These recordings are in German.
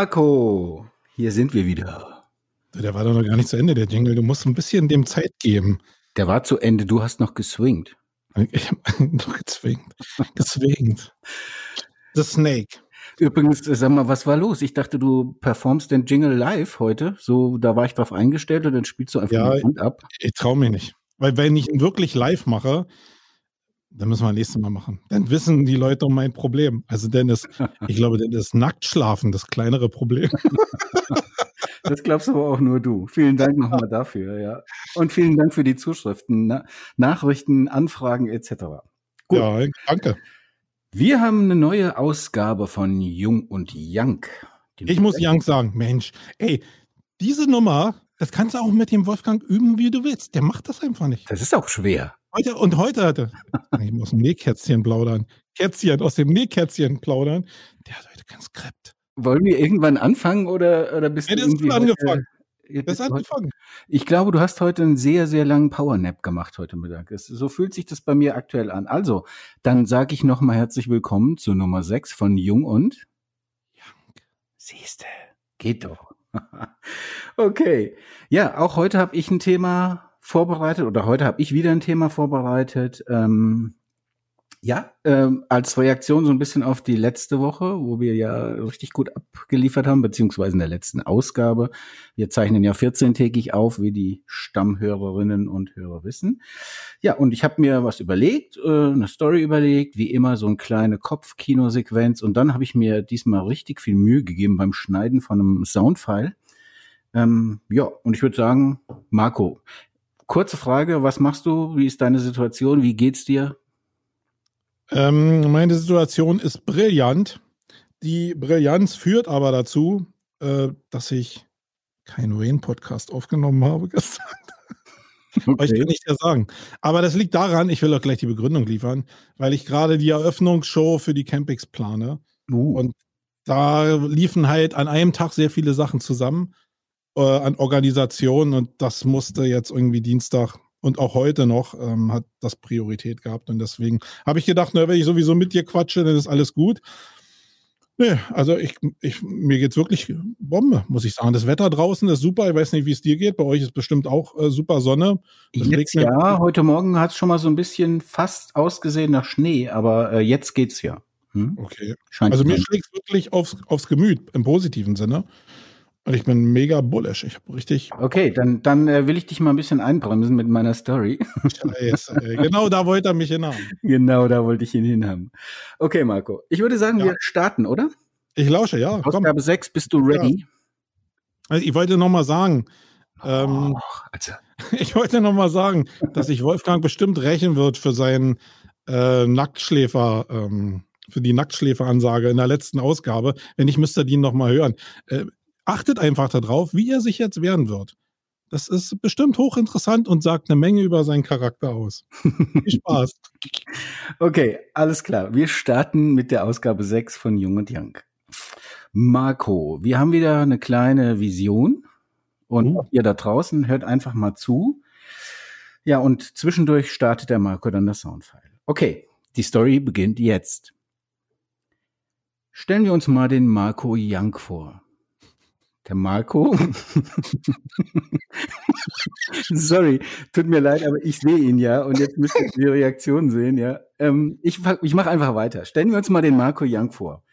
Marco, hier sind wir wieder. Der war doch noch gar nicht zu Ende, der Jingle. Du musst ein bisschen dem Zeit geben. Der war zu Ende, du hast noch geswingt. Ich habe noch gezwingt. Geswingt. The Snake. Übrigens, sag mal, was war los? Ich dachte, du performst den Jingle live heute. So, da war ich drauf eingestellt und dann spielst du einfach Ja, den Hand ab. Ich traue mich nicht. Weil wenn ich ihn wirklich live mache, dann müssen wir nächstes Mal machen. Dann wissen die Leute um mein Problem. Also Dennis, ich glaube, Dennis Nacktschlafen, das kleinere Problem. Das glaubst aber auch nur du. Vielen Dank nochmal dafür, ja. Und vielen Dank für die Zuschriften, Na Nachrichten, Anfragen etc. Gut. Ja, danke. Wir haben eine neue Ausgabe von Jung und Young. Ich muss Young sagen, Mensch, ey, diese Nummer, das kannst du auch mit dem Wolfgang üben, wie du willst. Der macht das einfach nicht. Das ist auch schwer. Heute, und heute hatte, ich muss dem Nähkätzchen plaudern. Kätzchen, aus dem Nähkätzchen plaudern. Der hat heute kein Skript. Wollen wir irgendwann anfangen oder, oder bist Ja, du irgendwie angefangen. heute- Das hat angefangen. Ich glaube, du hast heute einen sehr, sehr langen Powernap gemacht heute Mittag. Es, so fühlt sich das bei mir aktuell an. Also, dann sage ich nochmal herzlich willkommen zu Nummer 6 von Jung und Siehste, geht doch. okay. Ja, auch heute habe ich ein Thema vorbereitet oder heute habe ich wieder ein Thema vorbereitet. Ähm, ja, ähm, als Reaktion so ein bisschen auf die letzte Woche, wo wir ja richtig gut abgeliefert haben, beziehungsweise in der letzten Ausgabe. Wir zeichnen ja 14-tägig auf, wie die Stammhörerinnen und Hörer wissen. Ja, und ich habe mir was überlegt, äh, eine Story überlegt, wie immer so eine kleine Kopfkinosequenz. Und dann habe ich mir diesmal richtig viel Mühe gegeben beim Schneiden von einem Soundfile. Ähm, ja, und ich würde sagen, Marco, kurze Frage, was machst du? Wie ist deine Situation? Wie geht's dir? Ähm, meine Situation ist brillant. Die Brillanz führt aber dazu, äh, dass ich keinen Wayne-Podcast aufgenommen habe gestern. Aber ich kann nicht ja sagen. Aber das liegt daran, ich will auch gleich die Begründung liefern, weil ich gerade die Eröffnungsshow für die Campings plane. Uh, Und da liefen halt an einem Tag sehr viele Sachen zusammen äh, an Organisationen und das musste jetzt irgendwie Dienstag und auch heute noch ähm, hat das Priorität gehabt und deswegen habe ich gedacht, na, wenn ich sowieso mit dir quatsche, dann ist alles gut. Nee, also ich, ich, mir geht's wirklich Bombe, muss ich sagen. Das Wetter draußen ist super. Ich weiß nicht, wie es dir geht. Bei euch ist bestimmt auch äh, super Sonne. Das jetzt ja, heute Morgen hat es schon mal so ein bisschen fast ausgesehen nach Schnee, aber äh, jetzt geht's ja. Hm? Okay. Scheint Also mir schlägt wirklich aufs, aufs Gemüt im positiven Sinne. Und ich bin mega bullish. Ich habe richtig Okay, dann, dann äh, will ich dich mal ein bisschen einbremsen mit meiner Story. Scheiße. ey. genau da wollte er mich hin haben. genau, da wollte ich ihn hinhaben. Okay, Marco. Ich würde sagen, Ja. wir starten, oder? Ich lausche, ja. Komm. Ausgabe 6, bist du ready? Also ich wollte noch mal sagen, ähm, Och, also, ich wollte noch mal sagen, dass sich Wolfgang bestimmt rächen wird für seinen äh, Nacktschläfer, ähm, für die Nacktschläferansage in der letzten Ausgabe. Wenn nicht, müsst ihr die noch mal hören. Äh, achtet einfach darauf, wie er sich jetzt wehren wird. Das ist bestimmt hochinteressant und sagt eine Menge über seinen Charakter aus. Viel Spaß. okay, alles klar. Wir starten mit der Ausgabe 6 von Jung und Young. Marco, wir haben wieder eine kleine Vision und Oh. ihr da draußen hört einfach mal zu. Ja, und zwischendurch startet der Marco dann das Soundfile. Okay, die Story beginnt jetzt. Stellen wir uns mal den Marco Young vor. Der Marco. Sorry, tut mir leid, aber ich sehe ihn ja und jetzt müsst ihr die Reaktion sehen, ja. Ähm, ich ich mache einfach weiter. Stellen wir uns mal den Marco Young vor.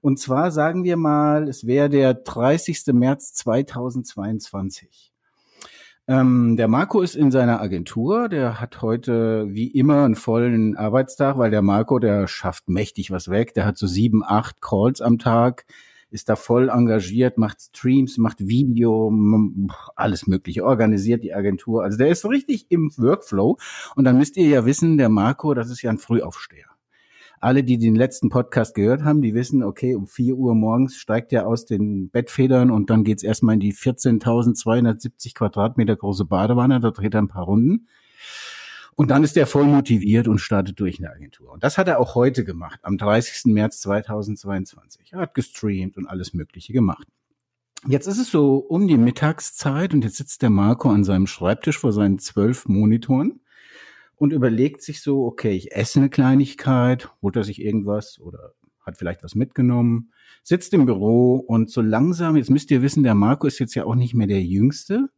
Und zwar sagen wir mal, es wäre der 30. März 2022. Ähm, der Marco ist in seiner Agentur, der hat heute wie immer einen vollen Arbeitstag, weil der Marco, der schafft mächtig was weg. Der hat so sieben, acht Calls am Tag, ist da voll engagiert, macht Streams, macht Video, alles mögliche, organisiert die Agentur. Also der ist so richtig im Workflow. Und dann müsst ihr ja wissen, der Marco, das ist ja ein Frühaufsteher. Alle, die den letzten Podcast gehört haben, die wissen, okay, um 4 Uhr morgens steigt er aus den Bettfedern und dann geht's erstmal in die 14.270 Quadratmeter große Badewanne, da dreht er ein paar Runden. Und dann ist er voll motiviert und startet durch eine Agentur. Und das hat er auch heute gemacht, am 30. März 2022. Er hat gestreamt und alles Mögliche gemacht. Jetzt ist es so um die Mittagszeit und jetzt sitzt der Marco an seinem Schreibtisch vor seinen zwölf Monitoren und überlegt sich so, okay, ich esse eine Kleinigkeit, holt er sich irgendwas oder hat vielleicht was mitgenommen, sitzt im Büro und so langsam, jetzt müsst ihr wissen, der Marco ist jetzt ja auch nicht mehr der Jüngste.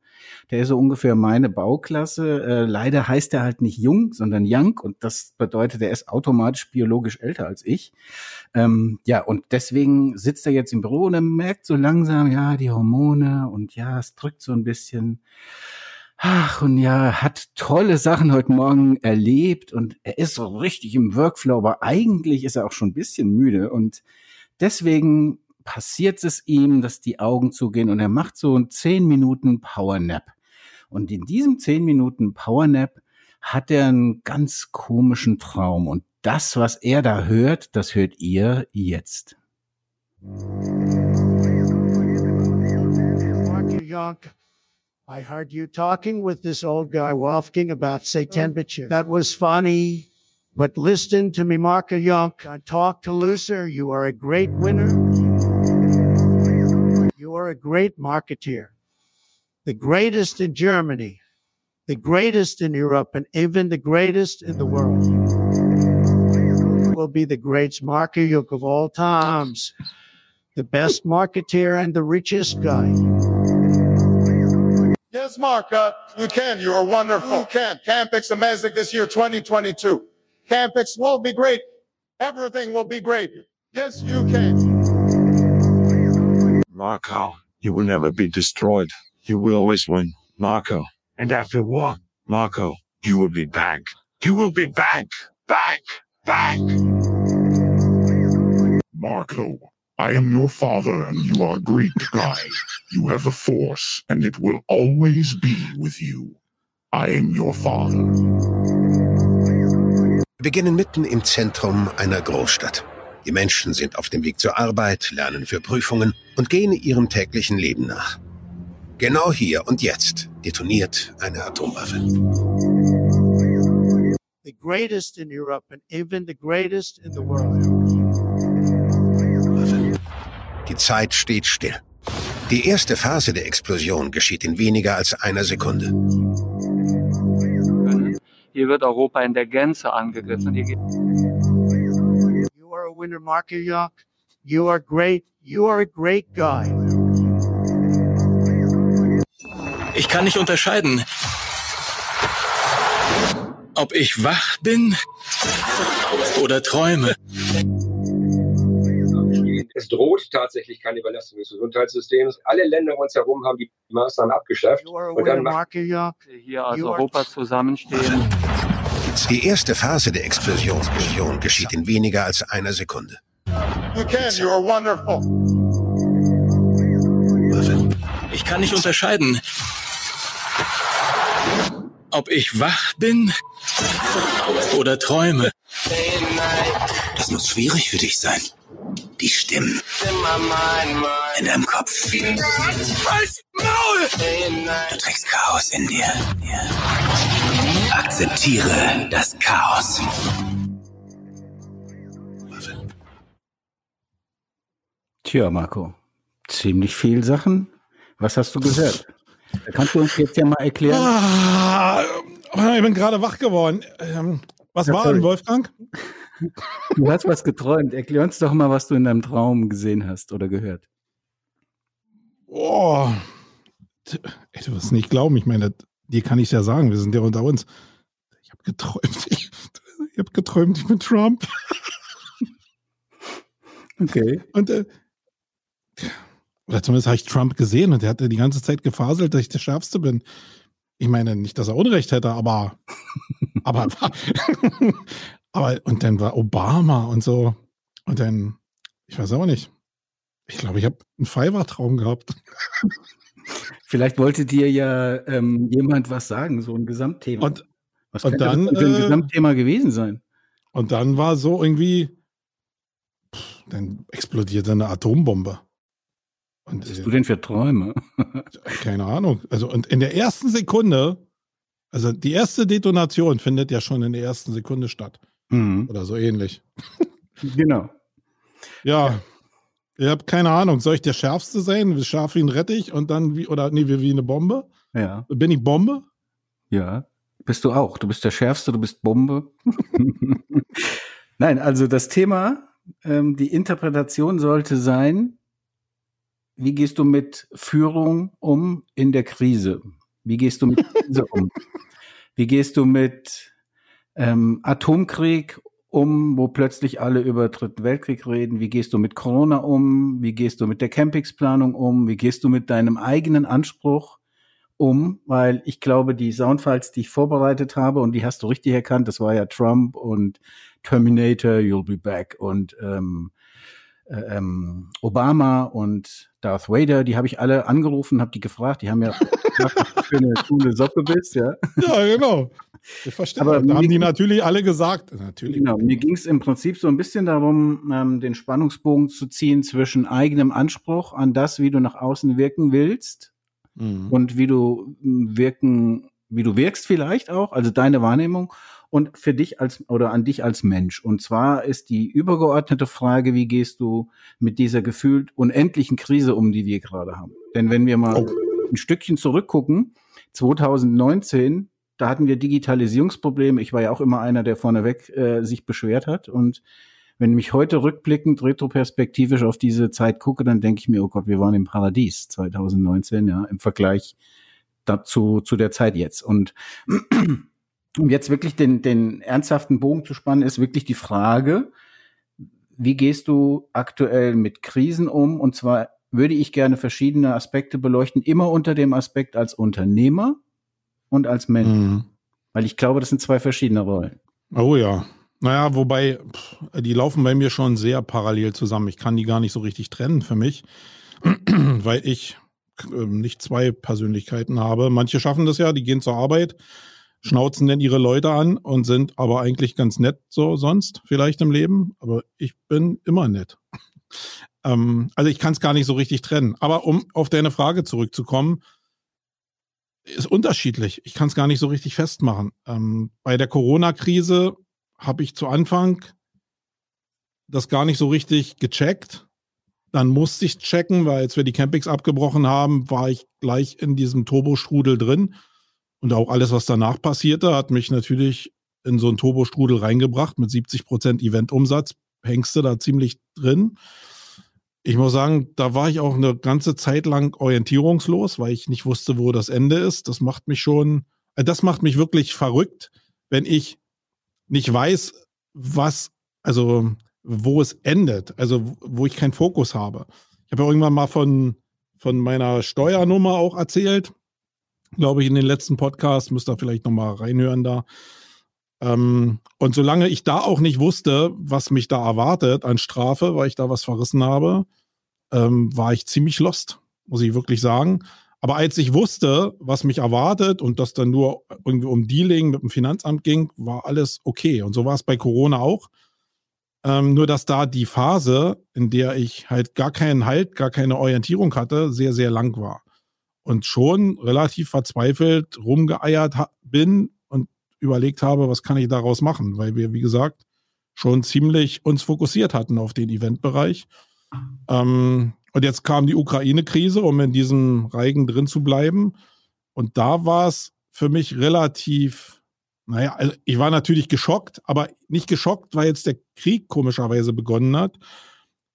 Der ist so ungefähr meine Bauklasse. Äh, leider heißt er halt nicht jung, sondern young und das bedeutet, er ist automatisch biologisch älter als ich. Ähm, ja, und deswegen sitzt er jetzt im Büro und er merkt so langsam, ja, die Hormone und ja, es drückt so ein bisschen. Ach, und ja, hat tolle Sachen heute Morgen erlebt und er ist so richtig im Workflow, aber eigentlich ist er auch schon ein bisschen müde und deswegen passiert es ihm, dass die Augen zugehen und er macht so einen 10 Minuten Powernap. Und in diesem 10 Minuten Powernap hat er einen ganz komischen Traum und das, was er da hört, das hört ihr jetzt. I heard you talking with this old guy Wolfgang about say temperature. That was funny. But listen to me, Marka Yonk. I talk to Lucer. You are a great winner. You are a great marketeer. The greatest in Germany, the greatest in Europe, and even the greatest in the world. You will be the greatest marketer of all times, the best marketeer and the richest guy. Yes, Mark, uh, you can. You are wonderful. You can. Campix Amazing this year, 2022. Campix will be great. Everything will be great. Yes, you can. Marco, you will never be destroyed. You will always win. Marco. And after what? Marco, you will be back. You will be back. Back. Back. Marco, I am your father and you are a Greek guy. You have a force and it will always be with you. I am your father. Wir beginnen mitten im Zentrum einer Großstadt. Die Menschen sind auf dem Weg zur Arbeit, lernen für Prüfungen und gehen ihrem täglichen Leben nach. Genau hier und jetzt detoniert eine Atomwaffe. The greatest in Europe and even the greatest in the world. Die Zeit steht still. Die erste Phase der Explosion geschieht in weniger als einer Sekunde. Hier wird Europa in der Gänze angegriffen. Hier You are a winner, Mark Yock. You are great. You are a great guy. Ich kann nicht unterscheiden, ob ich wach bin oder träume. Es droht tatsächlich keine Überlastung des Gesundheitssystems. Alle Länder um uns herum haben die Maßnahmen abgeschafft. Und dann macht hier als You are- Europa zusammenstehen. Die erste Phase der Explosion geschieht in weniger als einer Sekunde. You can. You are wonderful. Ich kann nicht unterscheiden, ob ich wach bin oder träume. Das muss schwierig für dich sein. Die Stimmen in deinem Kopf. Du trägst Chaos in dir. Akzeptiere das Chaos. Tja, Marco, ziemlich viel Sachen. Was hast du gehört? Kannst du uns jetzt ja mal erklären. Ah, ich bin gerade wach geworden. Ähm, was Ja, war sorry. denn, Wolfgang? Du hast was geträumt. Erklär uns doch mal, was du in deinem Traum gesehen hast oder gehört. Oh, T- ey, du wirst nicht glauben. Ich meine, dir kann ich ja sagen, wir sind ja unter uns. Ich habe geträumt. Ich, ich habe geträumt, ich bin Trump. Okay. Und äh, oder zumindest habe ich Trump gesehen und er hatte die ganze Zeit gefaselt, dass ich der Schärfste bin. Ich meine, nicht, dass er Unrecht hätte, aber aber aber und dann war Obama und so und dann ich weiß auch nicht. Ich glaube, ich habe einen Fiverr-Traum gehabt. Vielleicht wollte dir ja ähm, jemand was sagen, so ein Gesamtthema. Und, was und dann, das ein äh, Gesamtthema gewesen sein? und dann war so irgendwie, pff, dann explodierte eine Atombombe. Und Was hast äh, du denn für Träume? keine Ahnung. Also und in der ersten Sekunde, also die erste Detonation findet ja schon in der ersten Sekunde statt. Mhm. Oder so ähnlich. Genau. Ja. Ich habe keine Ahnung. Soll ich der Schärfste sein? Scharf wie ein Rettich und dann wie, oder nee, wie, wie eine Bombe? Ja. Bin ich Bombe? Ja. Bist du auch. Du bist der Schärfste, du bist Bombe. Nein, also das Thema, ähm, die Interpretation sollte sein, wie gehst du mit Führung um in der Krise? Wie gehst du mit Krise um? Wie gehst du mit ähm, Atomkrieg um, wo plötzlich alle über Dritten Weltkrieg reden? Wie gehst du mit Corona um? Wie gehst du mit der Campingsplanung um? Wie gehst du mit deinem eigenen Anspruch um? Weil ich glaube, die Soundfiles, die ich vorbereitet habe, und die hast du richtig erkannt, das war ja Trump und Terminator, You'll Be Back und ähm, äh, ähm, Obama und Darth Vader, die habe ich alle angerufen, habe die gefragt, die haben ja für eine coole Socke bist, ja. Ja, genau. Ich verstehe. Aber da haben die natürlich alle gesagt. Natürlich. Genau, mir ging es im Prinzip so ein bisschen darum, ähm, den Spannungsbogen zu ziehen zwischen eigenem Anspruch an das, wie du nach außen wirken willst mhm. und wie du wirken, wie du wirkst vielleicht auch, also deine Wahrnehmung und für dich als oder an dich als Mensch. Und zwar ist die übergeordnete Frage, wie gehst du mit dieser gefühlt unendlichen Krise um, die wir gerade haben? Denn wenn wir mal oh. ein Stückchen zurückgucken, 2019, da hatten wir Digitalisierungsprobleme. Ich war ja auch immer einer, der vorneweg äh, sich beschwert hat. Und wenn ich mich heute rückblickend, retroperspektivisch auf diese Zeit gucke, dann denke ich mir, oh Gott, wir waren im Paradies 2019, ja, im Vergleich dazu, zu der Zeit jetzt. Und um jetzt wirklich den, den ernsthaften Bogen zu spannen, ist wirklich die Frage, wie gehst du aktuell mit Krisen um? Und zwar würde ich gerne verschiedene Aspekte beleuchten, immer unter dem Aspekt als Unternehmer und als Mensch. Mhm. Weil ich glaube, das sind zwei verschiedene Rollen. Oh ja. Naja, wobei, die laufen bei mir schon sehr parallel zusammen. Ich kann die gar nicht so richtig trennen für mich, weil ich äh, nicht zwei Persönlichkeiten habe. Manche schaffen das ja, die gehen zur Arbeit, schnauzen denn ihre Leute an und sind aber eigentlich ganz nett so sonst vielleicht im Leben. Aber ich bin immer nett. ähm, also ich kann es gar nicht so richtig trennen. Aber um auf deine Frage zurückzukommen, ist unterschiedlich. Ich kann es gar nicht so richtig festmachen. Ähm, bei der Corona-Krise habe ich zu Anfang das gar nicht so richtig gecheckt. Dann musste ich checken, weil als wir die Campings abgebrochen haben, war ich gleich in diesem Turbostrudel drin und auch alles, was danach passierte, hat mich natürlich in so einen Turbostrudel reingebracht mit 70 Prozent Eventumsatz. Hängst du da ziemlich drin. Ich muss sagen, da war ich auch eine ganze Zeit lang orientierungslos, weil ich nicht wusste, wo das Ende ist. Das macht mich schon, äh, das macht mich wirklich verrückt, wenn ich nicht weiß, was, also wo es endet, also wo ich keinen Fokus habe. Ich habe ja irgendwann mal von, von meiner Steuernummer auch erzählt glaube ich, in den letzten Podcast. Müsst ihr vielleicht nochmal reinhören da. Ähm, und solange ich da auch nicht wusste, was mich da erwartet an Strafe, weil ich da was verrissen habe, ähm, war ich ziemlich lost, muss ich wirklich sagen. Aber als ich wusste, was mich erwartet und das dann nur irgendwie um Dealing mit dem Finanzamt ging, war alles okay. Und so war es bei Corona auch. Ähm, nur dass da die Phase, in der ich halt gar keinen Halt, gar keine Orientierung hatte, sehr, sehr lang war und schon relativ verzweifelt rumgeeiert bin und überlegt habe, was kann ich daraus machen, weil wir, wie gesagt, schon ziemlich uns fokussiert hatten auf den Eventbereich. Ähm, und jetzt kam die Ukraine-Krise, um in diesem Reigen drin zu bleiben. Und da war es für mich relativ, naja, also ich war natürlich geschockt, aber nicht geschockt, weil jetzt der Krieg komischerweise begonnen hat,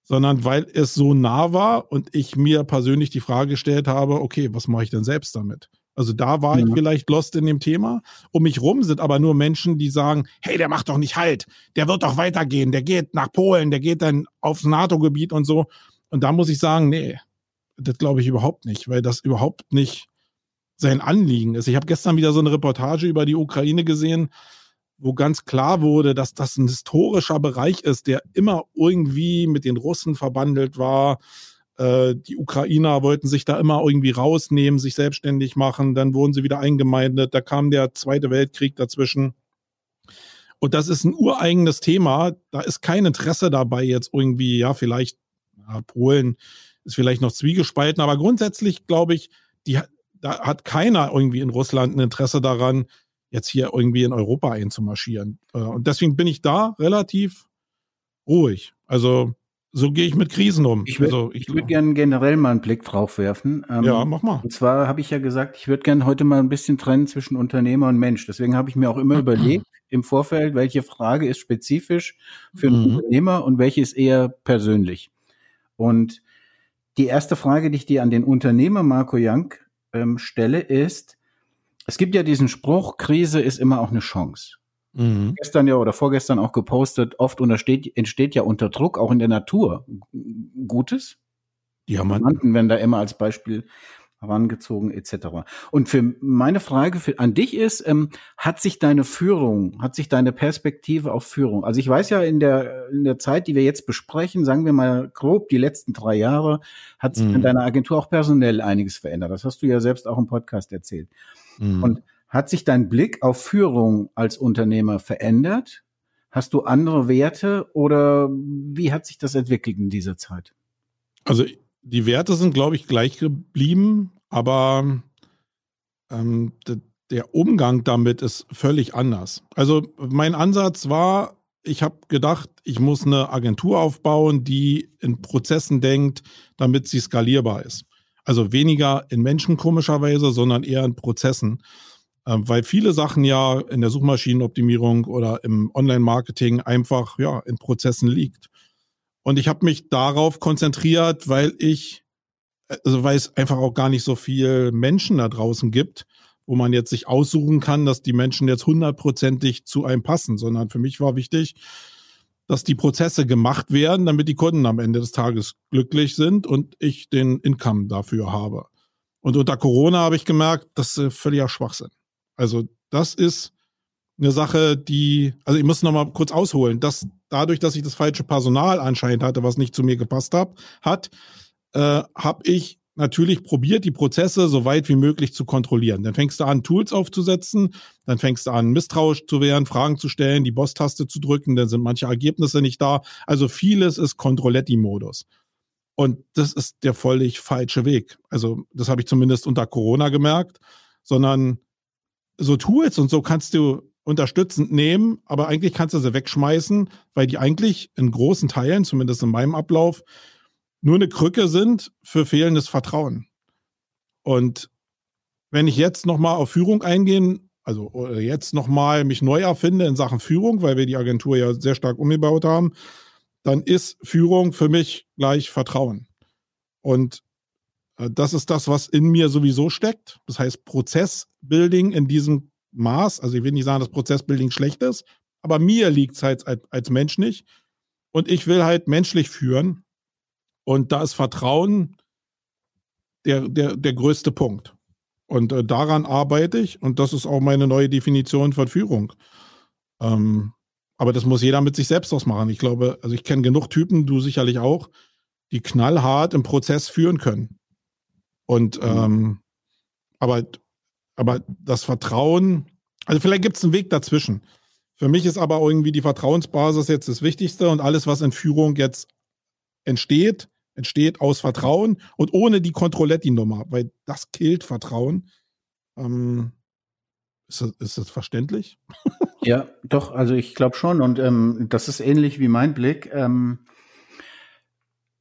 sondern weil es so nah war und ich mir persönlich die Frage gestellt habe, okay, was mache ich denn selbst damit? Also da war ja. ich vielleicht lost in dem Thema. Um mich rum sind aber nur Menschen, die sagen, hey, der macht doch nicht halt, der wird doch weitergehen, der geht nach Polen, der geht dann aufs NATO-Gebiet und so. Und da muss ich sagen, nee, das glaube ich überhaupt nicht, weil das überhaupt nicht sein Anliegen ist. Ich habe gestern wieder so eine Reportage über die Ukraine gesehen, wo ganz klar wurde, dass das ein historischer Bereich ist, der immer irgendwie mit den Russen verbandelt war. Äh, die Ukrainer wollten sich da immer irgendwie rausnehmen, sich selbstständig machen, dann wurden sie wieder eingemeindet, da kam der Zweite Weltkrieg dazwischen. Und das ist ein ureigenes Thema. Da ist kein Interesse dabei, jetzt irgendwie, ja, vielleicht, ja, Polen ist vielleicht noch zwiegespalten, aber grundsätzlich glaube ich, die, da hat keiner irgendwie in Russland ein Interesse daran, jetzt hier irgendwie in Europa einzumarschieren. Äh, und deswegen bin ich da relativ ruhig. Also so gehe ich mit Krisen um. Ich würde also, würd gerne generell mal einen Blick drauf werfen. Ähm, ja, mach mal. Und zwar habe ich ja gesagt, ich würde gerne heute mal ein bisschen trennen zwischen Unternehmer und Mensch. Deswegen habe ich mir auch immer überlegt, im Vorfeld, welche Frage ist spezifisch für einen Mhm. Unternehmer und welche ist eher persönlich. Und die erste Frage, die ich dir an den Unternehmer Marco Young ähm, stelle, ist, es gibt ja diesen Spruch, Krise ist immer auch eine Chance. Mhm. Gestern ja oder vorgestern auch gepostet, oft untersteht, entsteht ja unter Druck auch in der Natur Gutes. Ja, man, Diamanten werden da immer als Beispiel herangezogen etc. Und für meine Frage für, an dich ist, ähm, hat sich deine Führung, hat sich deine Perspektive auf Führung, also ich weiß ja in der, in der Zeit, die wir jetzt besprechen, sagen wir mal grob die letzten drei Jahre, hat sich Mhm. in deiner Agentur auch personell einiges verändert. Das hast du ja selbst auch im Podcast erzählt. Mhm. Und hat sich dein Blick auf Führung als Unternehmer verändert? Hast du andere Werte oder wie hat sich das entwickelt in dieser Zeit? Also die Werte sind, glaube ich, gleich geblieben, aber ähm, de, der Umgang damit ist völlig anders. Also mein Ansatz war, ich habe gedacht, ich muss eine Agentur aufbauen, die in Prozessen denkt, damit sie skalierbar ist. Also weniger in Menschen komischerweise, sondern eher in Prozessen. Ähm, weil viele Sachen ja in der Suchmaschinenoptimierung oder im Online-Marketing einfach ja in Prozessen liegt. Und ich habe mich darauf konzentriert, weil ich, also weil es einfach auch gar nicht so viel Menschen da draußen gibt, wo man jetzt sich aussuchen kann, dass die Menschen jetzt hundertprozentig zu einem passen, sondern für mich war wichtig, dass die Prozesse gemacht werden, damit die Kunden am Ende des Tages glücklich sind und ich den Income dafür habe. Und unter Corona habe ich gemerkt, das ist völliger Schwachsinn. Also das ist eine Sache, die, also ich muss noch mal kurz ausholen, dass dadurch, dass ich das falsche Personal anscheinend hatte, was nicht zu mir gepasst hab, hat, äh, habe ich natürlich probiert, die Prozesse so weit wie möglich zu kontrollieren. Dann fängst du an, Tools aufzusetzen, dann fängst du an, misstrauisch zu werden, Fragen zu stellen, die Boss-Taste zu drücken, dann sind manche Ergebnisse nicht da. Also vieles ist Controletti-Modus. Und das ist der völlig falsche Weg. Also das habe ich zumindest unter Corona gemerkt, sondern so Tools und so kannst du unterstützend nehmen, aber eigentlich kannst du sie wegschmeißen, weil die eigentlich in großen Teilen, zumindest in meinem Ablauf, nur eine Krücke sind für fehlendes Vertrauen. Und wenn ich jetzt nochmal auf Führung eingehen, also oder jetzt nochmal mich neu erfinde in Sachen Führung, weil wir die Agentur ja sehr stark umgebaut haben, dann ist Führung für mich gleich Vertrauen. Und äh, das ist das, was in mir sowieso steckt. Das heißt, Prozessbuilding in diesem Maß, also ich will nicht sagen, dass Prozessbuilding schlecht ist, aber mir liegt es halt als Mensch nicht. Und ich will halt menschlich führen. Und da ist Vertrauen der, der, der größte Punkt. Und äh, daran arbeite ich. Und das ist auch meine neue Definition von Führung. Ähm, aber das muss jeder mit sich selbst ausmachen. Ich glaube, also ich kenne genug Typen, du sicherlich auch, die knallhart im Prozess führen können. Und ähm, aber, aber das Vertrauen, also vielleicht gibt es einen Weg dazwischen. Für mich ist aber irgendwie die Vertrauensbasis jetzt das Wichtigste und alles, was in Führung jetzt entsteht, entsteht aus Vertrauen und ohne die Controletti-Nummer, weil das killt Vertrauen. Ähm, ist, das, ist das verständlich? Ja, doch, also ich glaube schon. Und ähm, das ist ähnlich wie mein Blick. Ähm,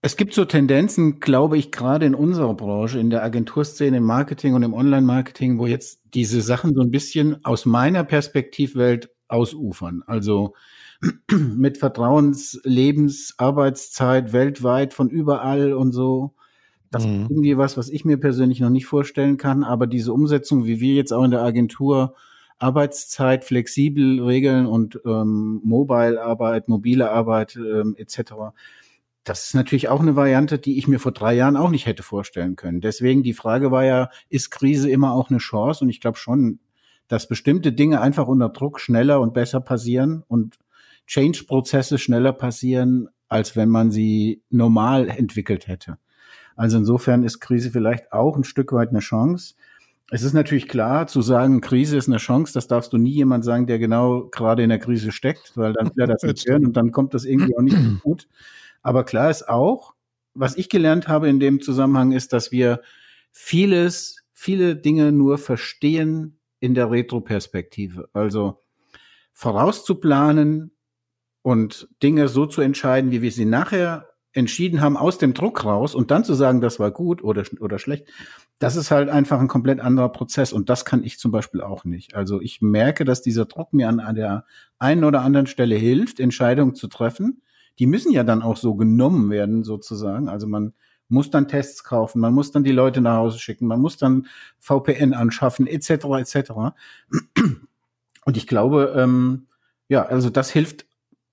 es gibt so Tendenzen, glaube ich, gerade in unserer Branche, in der Agenturszene, im Marketing und im Online-Marketing, wo jetzt diese Sachen so ein bisschen aus meiner Perspektivwelt ausufern. Also mit Vertrauens-, Lebens-, Arbeitszeit weltweit von überall und so. Das Mhm. ist irgendwie was, was ich mir persönlich noch nicht vorstellen kann. Aber diese Umsetzung, wie wir jetzt auch in der Agentur Arbeitszeit flexibel regeln und ähm, Mobile-Arbeit, mobile Arbeit ähm, etc. Das ist natürlich auch eine Variante, die ich mir vor drei Jahren auch nicht hätte vorstellen können. Deswegen die Frage war ja, ist Krise immer auch eine Chance? Und ich glaube schon, dass bestimmte Dinge einfach unter Druck schneller und besser passieren und Change-Prozesse schneller passieren, als wenn man sie normal entwickelt hätte. Also insofern ist Krise vielleicht auch ein Stück weit eine Chance. Es ist natürlich klar, zu sagen, Krise ist eine Chance, das darfst du nie jemand sagen, der genau gerade in der Krise steckt, weil dann will er das nicht hören und dann kommt das irgendwie auch nicht gut. Aber klar ist auch, was ich gelernt habe in dem Zusammenhang ist, dass wir vieles, viele Dinge nur verstehen in der Retroperspektive. Also vorauszuplanen und Dinge so zu entscheiden, wie wir sie nachher entschieden haben, aus dem Druck raus und dann zu sagen, das war gut oder, oder schlecht, das ist halt einfach ein komplett anderer Prozess und das kann ich zum Beispiel auch nicht. Also ich merke, dass dieser Druck mir an, der einen oder anderen Stelle hilft, Entscheidungen zu treffen. Die müssen ja dann auch so genommen werden, sozusagen. Also man muss dann Tests kaufen, man muss dann die Leute nach Hause schicken, man muss dann VPN anschaffen, etc. etc. Und ich glaube, ähm, ja, also das hilft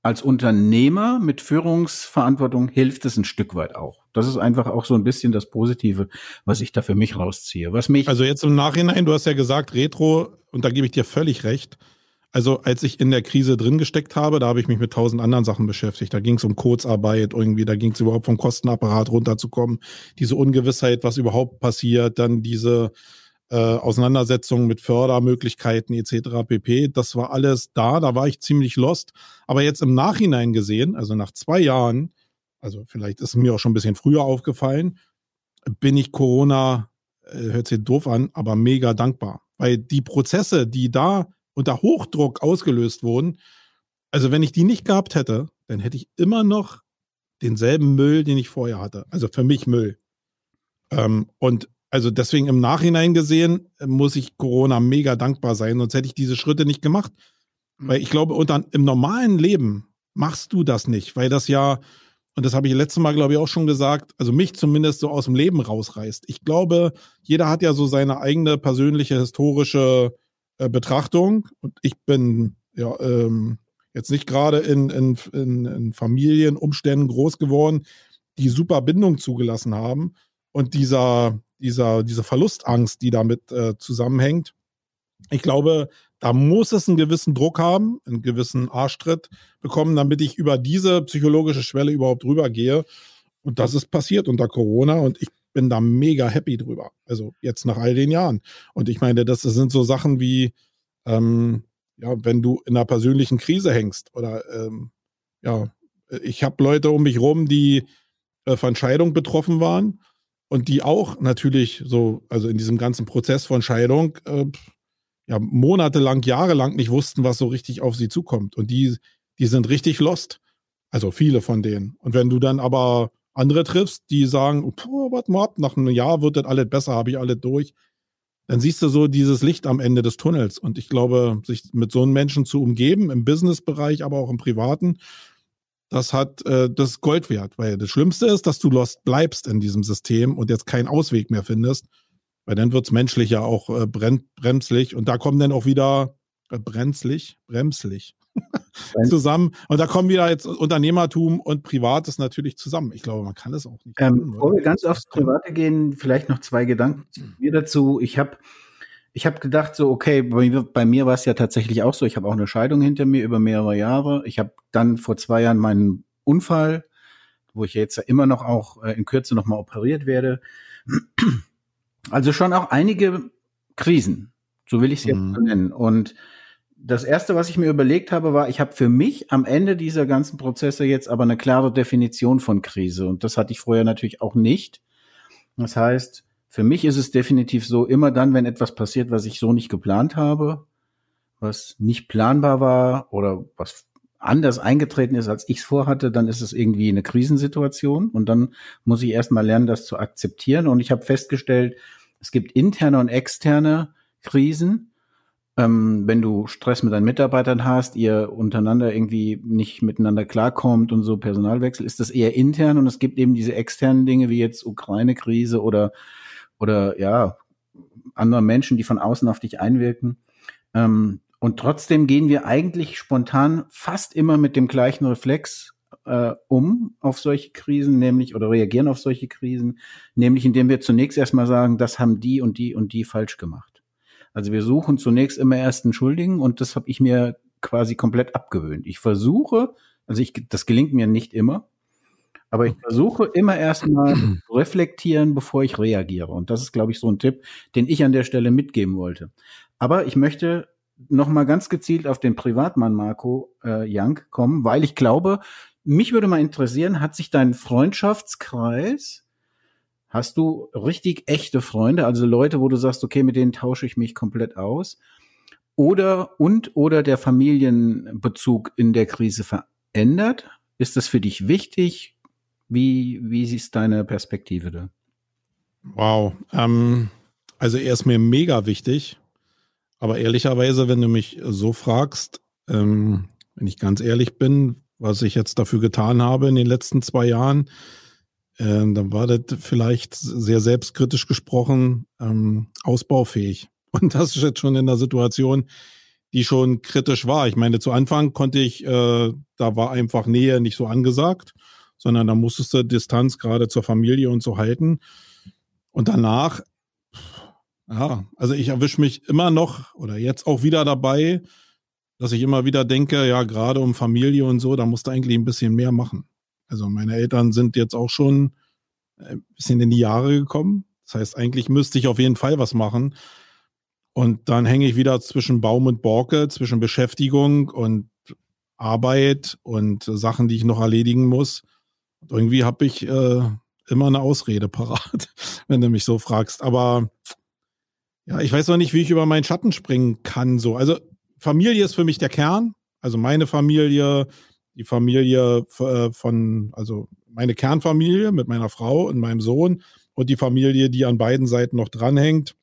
als Unternehmer mit Führungsverantwortung hilft es ein Stück weit auch. Das ist einfach auch so ein bisschen das Positive, was ich da für mich rausziehe. Was mich also jetzt im Nachhinein, du hast ja gesagt, Retro, und da gebe ich dir völlig recht. Also als ich in der Krise drin gesteckt habe, da habe ich mich mit tausend anderen Sachen beschäftigt. Da ging es um Kurzarbeit irgendwie, da ging es überhaupt vom Kostenapparat runterzukommen. Diese Ungewissheit, was überhaupt passiert, dann diese äh, Auseinandersetzungen mit Fördermöglichkeiten etc. pp. Das war alles da, da war ich ziemlich lost. Aber jetzt im Nachhinein gesehen, also nach zwei Jahren, also vielleicht ist es mir auch schon ein bisschen früher aufgefallen, bin ich Corona, äh, hört sich doof an, aber mega dankbar. Weil die Prozesse, die da unter Hochdruck ausgelöst wurden, also wenn ich die nicht gehabt hätte, dann hätte ich immer noch denselben Müll, den ich vorher hatte. Also für mich Müll. Ähm, und also deswegen im Nachhinein gesehen äh, muss ich Corona mega dankbar sein, sonst hätte ich diese Schritte nicht gemacht. Mhm. Weil ich glaube, unter, im normalen Leben machst du das nicht, weil das ja, und das habe ich letztes Mal, glaube ich, auch schon gesagt, also mich zumindest so aus dem Leben rausreißt. Ich glaube, jeder hat ja so seine eigene persönliche historische äh, Betrachtung und ich bin ja ähm, jetzt nicht gerade in, in, in, in Familienumständen groß geworden, die super Bindung zugelassen haben. Und dieser, dieser, diese Verlustangst, die damit äh, zusammenhängt. Ich glaube, da muss es einen gewissen Druck haben, einen gewissen Arschtritt bekommen, damit ich über diese psychologische Schwelle überhaupt rübergehe. Und das ist passiert unter Corona und ich bin da mega happy drüber. Also jetzt nach all den Jahren. Und ich meine, das sind so Sachen wie, ähm, ja, wenn du in einer persönlichen Krise hängst oder ähm, ja, ich habe Leute um mich rum, die äh, von Scheidung betroffen waren und die auch natürlich so, also in diesem ganzen Prozess von Scheidung, äh, ja, monatelang, jahrelang nicht wussten, was so richtig auf sie zukommt. Und die, die sind richtig lost. Also viele von denen. Und wenn du dann aber andere triffst, die sagen, warte mal ab, nach einem Jahr wird das alles besser, habe ich alles durch, dann siehst du so dieses Licht am Ende des Tunnels. Und ich glaube, sich mit so einem Menschen zu umgeben, im Businessbereich, aber auch im Privaten, das hat äh, das Gold wert, weil das Schlimmste ist, dass du lost bleibst in diesem System und jetzt keinen Ausweg mehr findest, weil dann wird's menschlich ja auch äh, bremslich und da kommen dann auch wieder äh, bremslich, bremslich zusammen und da kommen wieder jetzt Unternehmertum und Privates natürlich zusammen. Ich glaube, man kann es auch nicht. Ähm, bevor wir ganz aufs Private gehen, vielleicht noch zwei Gedanken mir dazu. Ich habe ich habe gedacht, so, okay, bei mir, bei mir war es ja tatsächlich auch so. Ich habe auch eine Scheidung hinter mir über mehrere Jahre. Ich habe dann vor zwei Jahren meinen Unfall, wo ich jetzt ja immer noch auch äh, in Kürze nochmal operiert werde. Also schon auch einige Krisen, so will ich es jetzt mhm. nennen. Und das erste, was ich mir überlegt habe, war, ich habe für mich am Ende dieser ganzen Prozesse jetzt aber eine klare Definition von Krise. Und das hatte ich vorher natürlich auch nicht. Das heißt, für mich ist es definitiv so, immer dann, wenn etwas passiert, was ich so nicht geplant habe, was nicht planbar war oder was anders eingetreten ist, als ich es vorhatte, dann ist es irgendwie eine Krisensituation und dann muss ich erstmal lernen, das zu akzeptieren. Und ich habe festgestellt, es gibt interne und externe Krisen. Ähm, wenn du Stress mit deinen Mitarbeitern hast, ihr untereinander irgendwie nicht miteinander klarkommt und so Personalwechsel, ist das eher intern und es gibt eben diese externen Dinge wie jetzt Ukraine-Krise oder oder ja, andere Menschen, die von außen auf dich einwirken. Ähm, und trotzdem gehen wir eigentlich spontan fast immer mit dem gleichen Reflex äh, um auf solche Krisen, nämlich oder reagieren auf solche Krisen, nämlich indem wir zunächst erstmal sagen, das haben die und die und die falsch gemacht. Also wir suchen zunächst immer erst einen Schuldigen und das habe ich mir quasi komplett abgewöhnt. Ich versuche, also ich, das gelingt mir nicht immer, aber ich versuche immer erstmal zu reflektieren, bevor ich reagiere. Und das ist, glaube ich, so ein Tipp, den ich an der Stelle mitgeben wollte. Aber ich möchte noch mal ganz gezielt auf den Privatmann Marco äh, Young kommen, weil ich glaube, mich würde mal interessieren, hat sich dein Freundschaftskreis, hast du richtig echte Freunde, also Leute, wo du sagst, okay, mit denen tausche ich mich komplett aus, oder und oder der Familienbezug in der Krise verändert? Ist das für dich wichtig? Wie, wie siehst deine Perspektive da? Wow. Ähm, also er ist mir mega wichtig. Aber ehrlicherweise, wenn du mich so fragst, ähm, wenn ich ganz ehrlich bin, was ich jetzt dafür getan habe in den letzten zwei Jahren, ähm, dann war das vielleicht sehr selbstkritisch gesprochen ähm, ausbaufähig. Und das ist jetzt schon in der Situation, die schon kritisch war. Ich meine, zu Anfang konnte ich, äh, da war einfach Nähe nicht so angesagt, sondern da musstest du Distanz gerade zur Familie und so halten. Und danach, ja, also ich erwische mich immer noch oder jetzt auch wieder dabei, dass ich immer wieder denke, ja, gerade um Familie und so, da musst du eigentlich ein bisschen mehr machen. Also meine Eltern sind jetzt auch schon ein bisschen in die Jahre gekommen. Das heißt, eigentlich müsste ich auf jeden Fall was machen. Und dann hänge ich wieder zwischen Baum und Borke, zwischen Beschäftigung und Arbeit und Sachen, die ich noch erledigen muss. Und irgendwie habe ich äh, immer eine Ausrede parat, wenn du mich so fragst. Aber ja, ich weiß noch nicht, wie ich über meinen Schatten springen kann. So, also Familie ist für mich der Kern. Also meine Familie, die Familie äh, von, also meine Kernfamilie mit meiner Frau und meinem Sohn und die Familie, die an beiden Seiten noch dranhängt.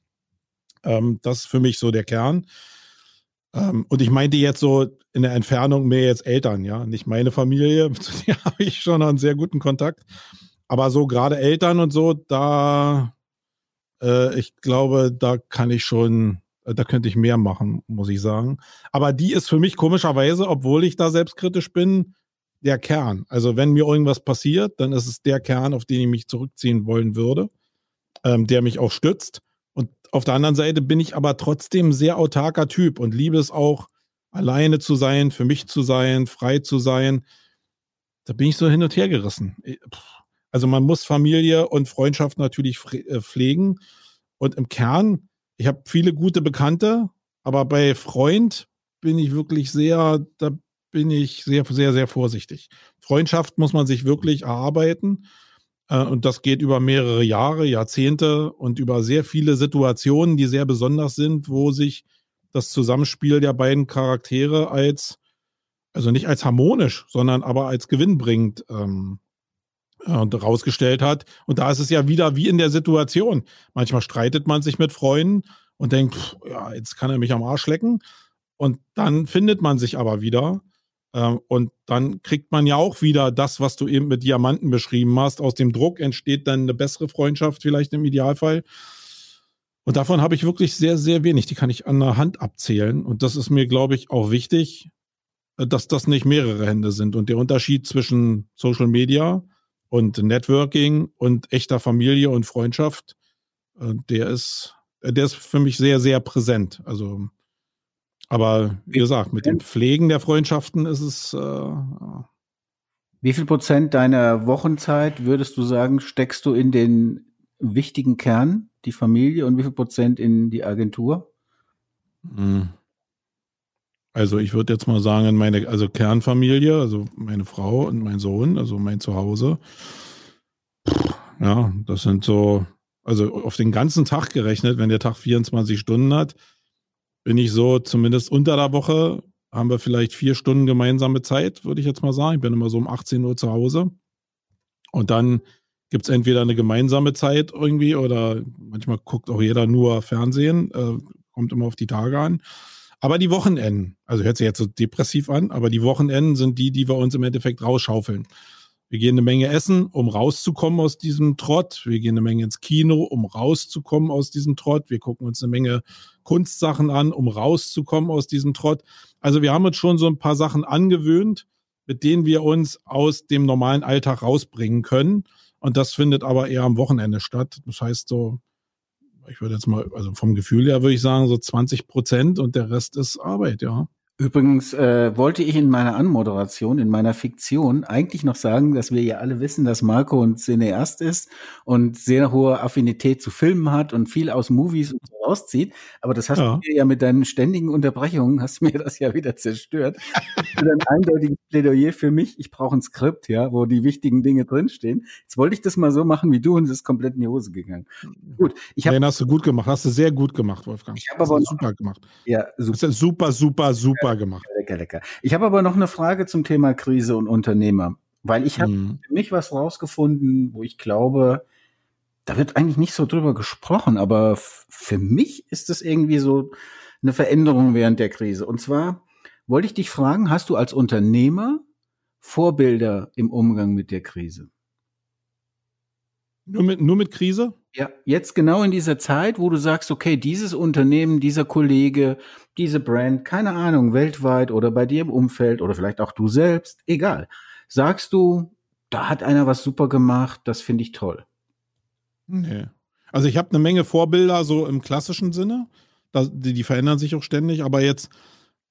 Ähm, das ist für mich so der Kern. Ähm, und ich meinte jetzt so in der Entfernung mehr jetzt Eltern, ja, nicht meine Familie, zu der habe ich schon einen sehr guten Kontakt. Aber so gerade Eltern und so, da, äh, ich glaube, da kann ich schon, äh, da könnte ich mehr machen, muss ich sagen. Aber die ist für mich komischerweise, obwohl ich da selbstkritisch bin, der Kern. Also wenn mir irgendwas passiert, dann ist es der Kern, auf den ich mich zurückziehen wollen würde, ähm, der mich auch stützt. Und auf der anderen Seite bin ich aber trotzdem sehr autarker Typ und liebe es auch, alleine zu sein, für mich zu sein, frei zu sein. Da bin ich so hin und her gerissen. Also man muss Familie und Freundschaft natürlich äh, pflegen. Und im Kern, ich habe viele gute Bekannte, aber bei Freund bin ich wirklich sehr, da bin ich sehr, sehr, sehr vorsichtig. Freundschaft muss man sich wirklich erarbeiten. Äh, und das geht über mehrere Jahre, Jahrzehnte und über sehr viele Situationen, die sehr besonders sind, wo sich das Zusammenspiel der beiden Charaktere als, also nicht als harmonisch, sondern aber als gewinnbringend ähm, und rausgestellt hat. Und da ist es ja wieder wie in der Situation. Manchmal streitet man sich mit Freunden und denkt, pff, ja, jetzt kann er mich am Arsch lecken. Und dann findet man sich aber wieder. Ähm, und dann kriegt man ja auch wieder das, was du eben mit Diamanten beschrieben hast. Aus dem Druck entsteht dann eine bessere Freundschaft, vielleicht im Idealfall. Und davon habe ich wirklich sehr, sehr wenig. Die kann ich an der Hand abzählen. Und das ist mir, glaube ich, auch wichtig, äh, dass das nicht mehrere Hände sind. Und der Unterschied zwischen Social Media und Networking und echter Familie und Freundschaft, äh, der ist, der ist für mich sehr, sehr präsent. Also aber wie gesagt, mit dem Pflegen der Freundschaften ist es. Äh, wie viel Prozent deiner Wochenzeit würdest du sagen, steckst du in den wichtigen Kern, die Familie, und wie viel Prozent in die Agentur? Hm. Also ich würde jetzt mal sagen, meine also Kernfamilie, also meine Frau und mein Sohn, also mein Zuhause. Ja, das sind so, also auf den ganzen Tag gerechnet, wenn der Tag 24 Stunden hat, bin ich so, zumindest unter der Woche, haben wir vielleicht vier Stunden gemeinsame Zeit, würde ich jetzt mal sagen. Ich bin immer so um 18 Uhr zu Hause. Und dann gibt es entweder eine gemeinsame Zeit irgendwie oder manchmal guckt auch jeder nur Fernsehen, äh, kommt immer auf die Tage an. Aber die Wochenenden, also hört sich jetzt so depressiv an, aber die Wochenenden sind die, die wir uns im Endeffekt rausschaufeln. Wir gehen eine Menge essen, um rauszukommen aus diesem Trott. Wir gehen eine Menge ins Kino, um rauszukommen aus diesem Trott. Wir gucken uns eine Menge Kunstsachen an, um rauszukommen aus diesem Trott. Also wir haben uns schon so ein paar Sachen angewöhnt, mit denen wir uns aus dem normalen Alltag rausbringen können. Und das findet aber eher am Wochenende statt. Das heißt so, ich würde jetzt mal, also vom Gefühl her würde ich sagen, so 20 Prozent und der Rest ist Arbeit, ja. Übrigens äh, wollte ich in meiner Anmoderation, in meiner Fiktion eigentlich noch sagen, dass wir ja alle wissen, dass Marco ein Cineast ist und sehr hohe Affinität zu Filmen hat und viel aus Movies und so rauszieht. Aber das hast ja. du mir ja mit deinen ständigen Unterbrechungen, hast mir das ja wieder zerstört. ein eindeutiges Plädoyer für mich. Ich brauche ein Skript, ja, wo die wichtigen Dinge drinstehen. Jetzt wollte ich das mal so machen wie du und es ist komplett in die Hose gegangen. Gut, ich habe. hast du gut gemacht, hast du sehr gut gemacht, Wolfgang. Ich habe aber super gemacht. Ja, super, super, super, super ja, gemacht. Lecker, lecker. Ich habe aber noch eine Frage zum Thema Krise und Unternehmer, weil ich habe mhm. für mich was rausgefunden, wo ich glaube, da wird eigentlich nicht so drüber gesprochen, aber für mich ist es irgendwie so eine Veränderung während der Krise. Und zwar wollte ich dich fragen, hast du als Unternehmer Vorbilder im Umgang mit der Krise? Nur mit, nur mit Krise? Ja, jetzt genau in dieser Zeit, wo du sagst, okay, dieses Unternehmen, dieser Kollege, diese Brand, keine Ahnung, weltweit oder bei dir im Umfeld oder vielleicht auch du selbst, egal. Sagst du, da hat einer was super gemacht, das finde ich toll. Nee. Also ich habe eine Menge Vorbilder so im klassischen Sinne. Die, die verändern sich auch ständig, aber jetzt,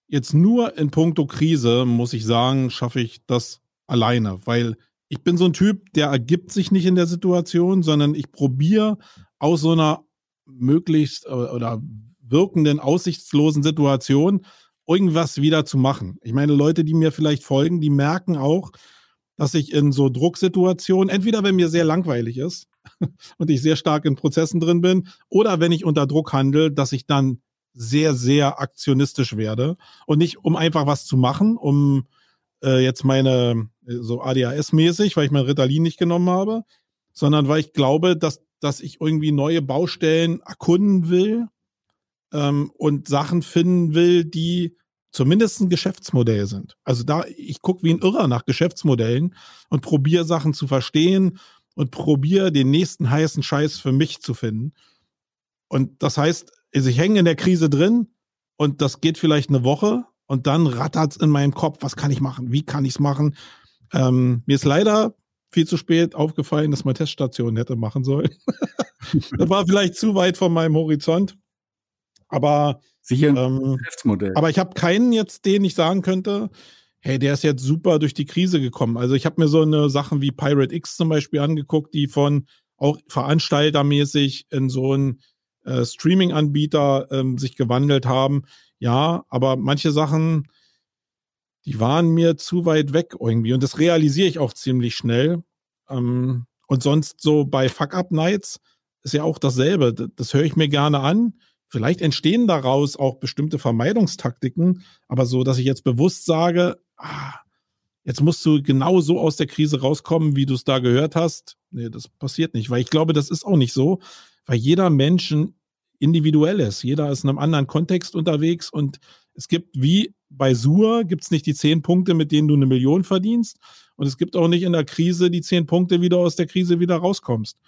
jetzt nur in puncto Krise, muss ich sagen, schaffe ich das alleine, weil ich bin so ein Typ, der ergibt sich nicht in der Situation, sondern ich probiere aus so einer möglichst äh, oder wirkenden, aussichtslosen Situation irgendwas wieder zu machen. Ich meine, Leute, die mir vielleicht folgen, die merken auch, dass ich in so Drucksituationen, entweder wenn mir sehr langweilig ist und ich sehr stark in Prozessen drin bin, oder wenn ich unter Druck handle, dass ich dann sehr, sehr aktionistisch werde und nicht um einfach was zu machen, um äh, jetzt meine so ADHS-mäßig, weil ich mein Ritalin nicht genommen habe, sondern weil ich glaube, dass, dass ich irgendwie neue Baustellen erkunden will ähm, und Sachen finden will, die zumindest ein Geschäftsmodell sind. Also da, ich gucke wie ein Irrer nach Geschäftsmodellen und probiere Sachen zu verstehen und probiere den nächsten heißen Scheiß für mich zu finden. Und das heißt, also ich hänge in der Krise drin und das geht vielleicht eine Woche und dann rattert's in meinem Kopf, was kann ich machen, wie kann ich's machen, ähm, mir ist leider viel zu spät aufgefallen, dass man Teststationen hätte machen sollen. das war vielleicht zu weit von meinem Horizont. Aber Sicher ähm, Geschäftsmodell. Aber ich habe keinen jetzt, den ich sagen könnte, hey, der ist jetzt super durch die Krise gekommen. Also ich habe mir so eine Sachen wie Pirate X zum Beispiel angeguckt, die von auch veranstaltermäßig in so einen äh, Streaming-Anbieter ähm, sich gewandelt haben. Ja, aber manche Sachen, die waren mir zu weit weg irgendwie. Und das realisiere ich auch ziemlich schnell. Ähm, und sonst so bei Fuck-Up-Nights ist ja auch dasselbe. Das, das höre ich mir gerne an. Vielleicht entstehen daraus auch bestimmte Vermeidungstaktiken, aber so, dass ich jetzt bewusst sage, ah, jetzt musst du genau so aus der Krise rauskommen, wie du es da gehört hast. Nee, das passiert nicht, weil ich glaube, das ist auch nicht so, weil jeder Mensch individuell ist. Jeder ist in einem anderen Kontext unterwegs und es gibt wie bei Sur gibt es nicht die zehn Punkte, mit denen du eine Million verdienst. Und es gibt auch nicht in der Krise die zehn Punkte, wie du aus der Krise wieder rauskommst.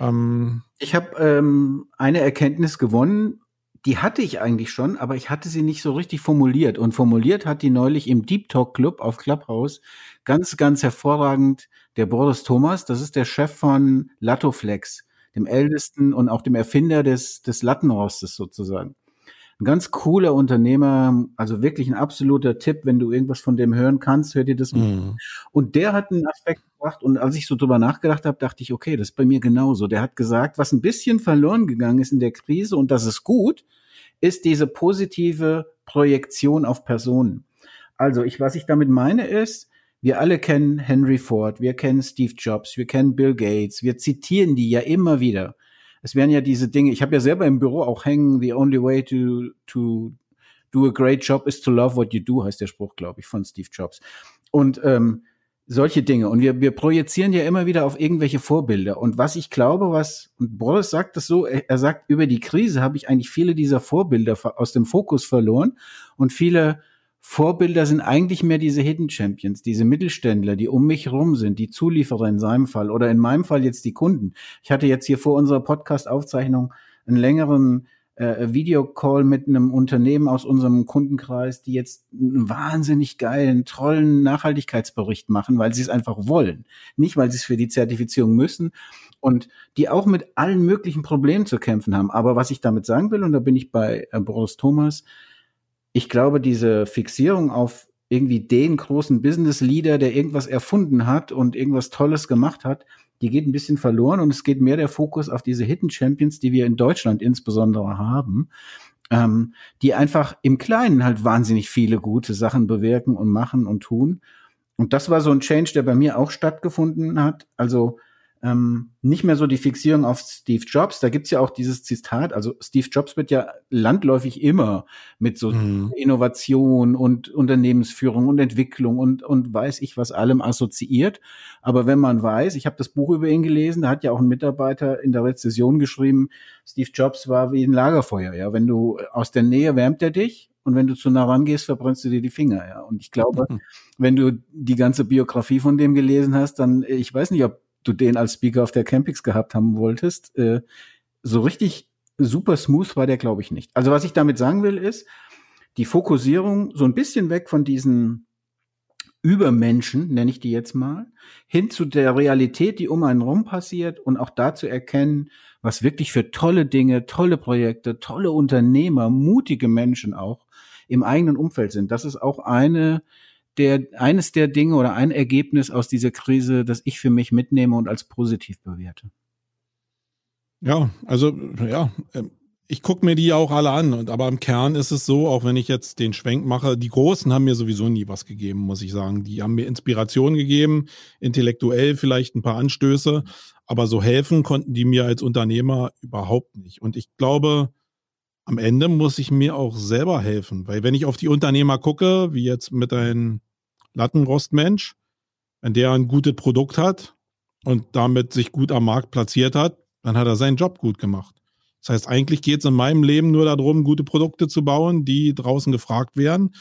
Ähm ich habe ähm, eine Erkenntnis gewonnen, die hatte ich eigentlich schon, aber ich hatte sie nicht so richtig formuliert. Und formuliert hat die neulich im Deep Talk Club auf Clubhouse ganz, ganz hervorragend der Boris Thomas. Das ist der Chef von Lattoflex, dem ältesten und auch dem Erfinder des, des Lattenrostes sozusagen ein ganz cooler Unternehmer, also wirklich ein absoluter Tipp, wenn du irgendwas von dem hören kannst, hör dir das mal. Mhm. Und der hat einen Aspekt gebracht und als ich so drüber nachgedacht habe, dachte ich, okay, das ist bei mir genauso. Der hat gesagt, was ein bisschen verloren gegangen ist in der Krise und das ist gut, ist diese positive Projektion auf Personen. Also ich, was ich damit meine ist, wir alle kennen Henry Ford, wir kennen Steve Jobs, wir kennen Bill Gates, wir zitieren die ja immer wieder es werden ja diese Dinge, ich habe ja selber im Büro auch hängen, the only way to, to do a great job is to love what you do, heißt der Spruch, glaube ich, von Steve Jobs. Und ähm, solche Dinge. Und wir, wir projizieren ja immer wieder auf irgendwelche Vorbilder. Und was ich glaube, was, und Boris sagt das so, er, er sagt, über die Krise habe ich eigentlich viele dieser Vorbilder aus dem Fokus verloren und viele Vorbilder sind eigentlich mehr diese Hidden Champions, diese Mittelständler, die um mich rum sind, die Zulieferer in seinem Fall oder in meinem Fall jetzt die Kunden. Ich hatte jetzt hier vor unserer Podcast-Aufzeichnung einen längeren äh, Videocall mit einem Unternehmen aus unserem Kundenkreis, die jetzt einen wahnsinnig geilen, tollen Nachhaltigkeitsbericht machen, weil sie es einfach wollen. Nicht, weil sie es für die Zertifizierung müssen und die auch mit allen möglichen Problemen zu kämpfen haben. Aber was ich damit sagen will, und da bin ich bei äh, Boris Thomas, ich glaube, diese Fixierung auf irgendwie den großen Business Leader, der irgendwas erfunden hat und irgendwas Tolles gemacht hat, die geht ein bisschen verloren und es geht mehr der Fokus auf diese Hidden Champions, die wir in Deutschland insbesondere haben, ähm, die einfach im Kleinen halt wahnsinnig viele gute Sachen bewirken und machen und tun. Und das war so ein Change, der bei mir auch stattgefunden hat. Also ähm, nicht mehr so die Fixierung auf Steve Jobs. Da gibt's ja auch dieses Zitat, also Steve Jobs wird ja landläufig immer mit so Mhm. Innovation und Unternehmensführung und Entwicklung und, und weiß ich was allem assoziiert. Aber wenn man weiß, ich habe das Buch über ihn gelesen, da hat ja auch ein Mitarbeiter in der Rezession geschrieben, Steve Jobs war wie ein Lagerfeuer. Ja, wenn du aus der Nähe wärmt er dich und wenn du zu nah rangehst, verbrennst du dir die Finger. Ja, und ich glaube, wenn du die ganze Biografie von dem gelesen hast, dann ich weiß nicht, ob du den als Speaker auf der Campix gehabt haben wolltest. Äh, so richtig super smooth war der, glaube ich, nicht. Also was ich damit sagen will, ist, die Fokussierung so ein bisschen weg von diesen Übermenschen, nenne ich die jetzt mal, hin zu der Realität, die um einen rum passiert und auch da zu erkennen, was wirklich für tolle Dinge, tolle Projekte, tolle Unternehmer, mutige Menschen auch im eigenen Umfeld sind. Das ist auch eine der, eines der Dinge oder ein Ergebnis aus dieser Krise, das ich für mich mitnehme und als positiv bewerte. Ja, also ja, ähm, ich gucke mir die auch alle an. Und aber im Kern ist es so, auch wenn ich jetzt den Schwenk mache, die Großen haben mir sowieso nie was gegeben, muss ich sagen. Die haben mir Inspiration gegeben, intellektuell vielleicht ein paar Anstöße, aber so helfen konnten die mir als Unternehmer überhaupt nicht. Und ich glaube, am Ende muss ich mir auch selber helfen, weil wenn ich auf die Unternehmer gucke, wie jetzt mit einem Lattenrostmensch, wenn der ein gutes Produkt hat und damit sich gut am Markt platziert hat, dann hat er seinen Job gut gemacht. Das heißt, eigentlich geht es in meinem Leben nur darum, gute Produkte zu bauen, die draußen gefragt werden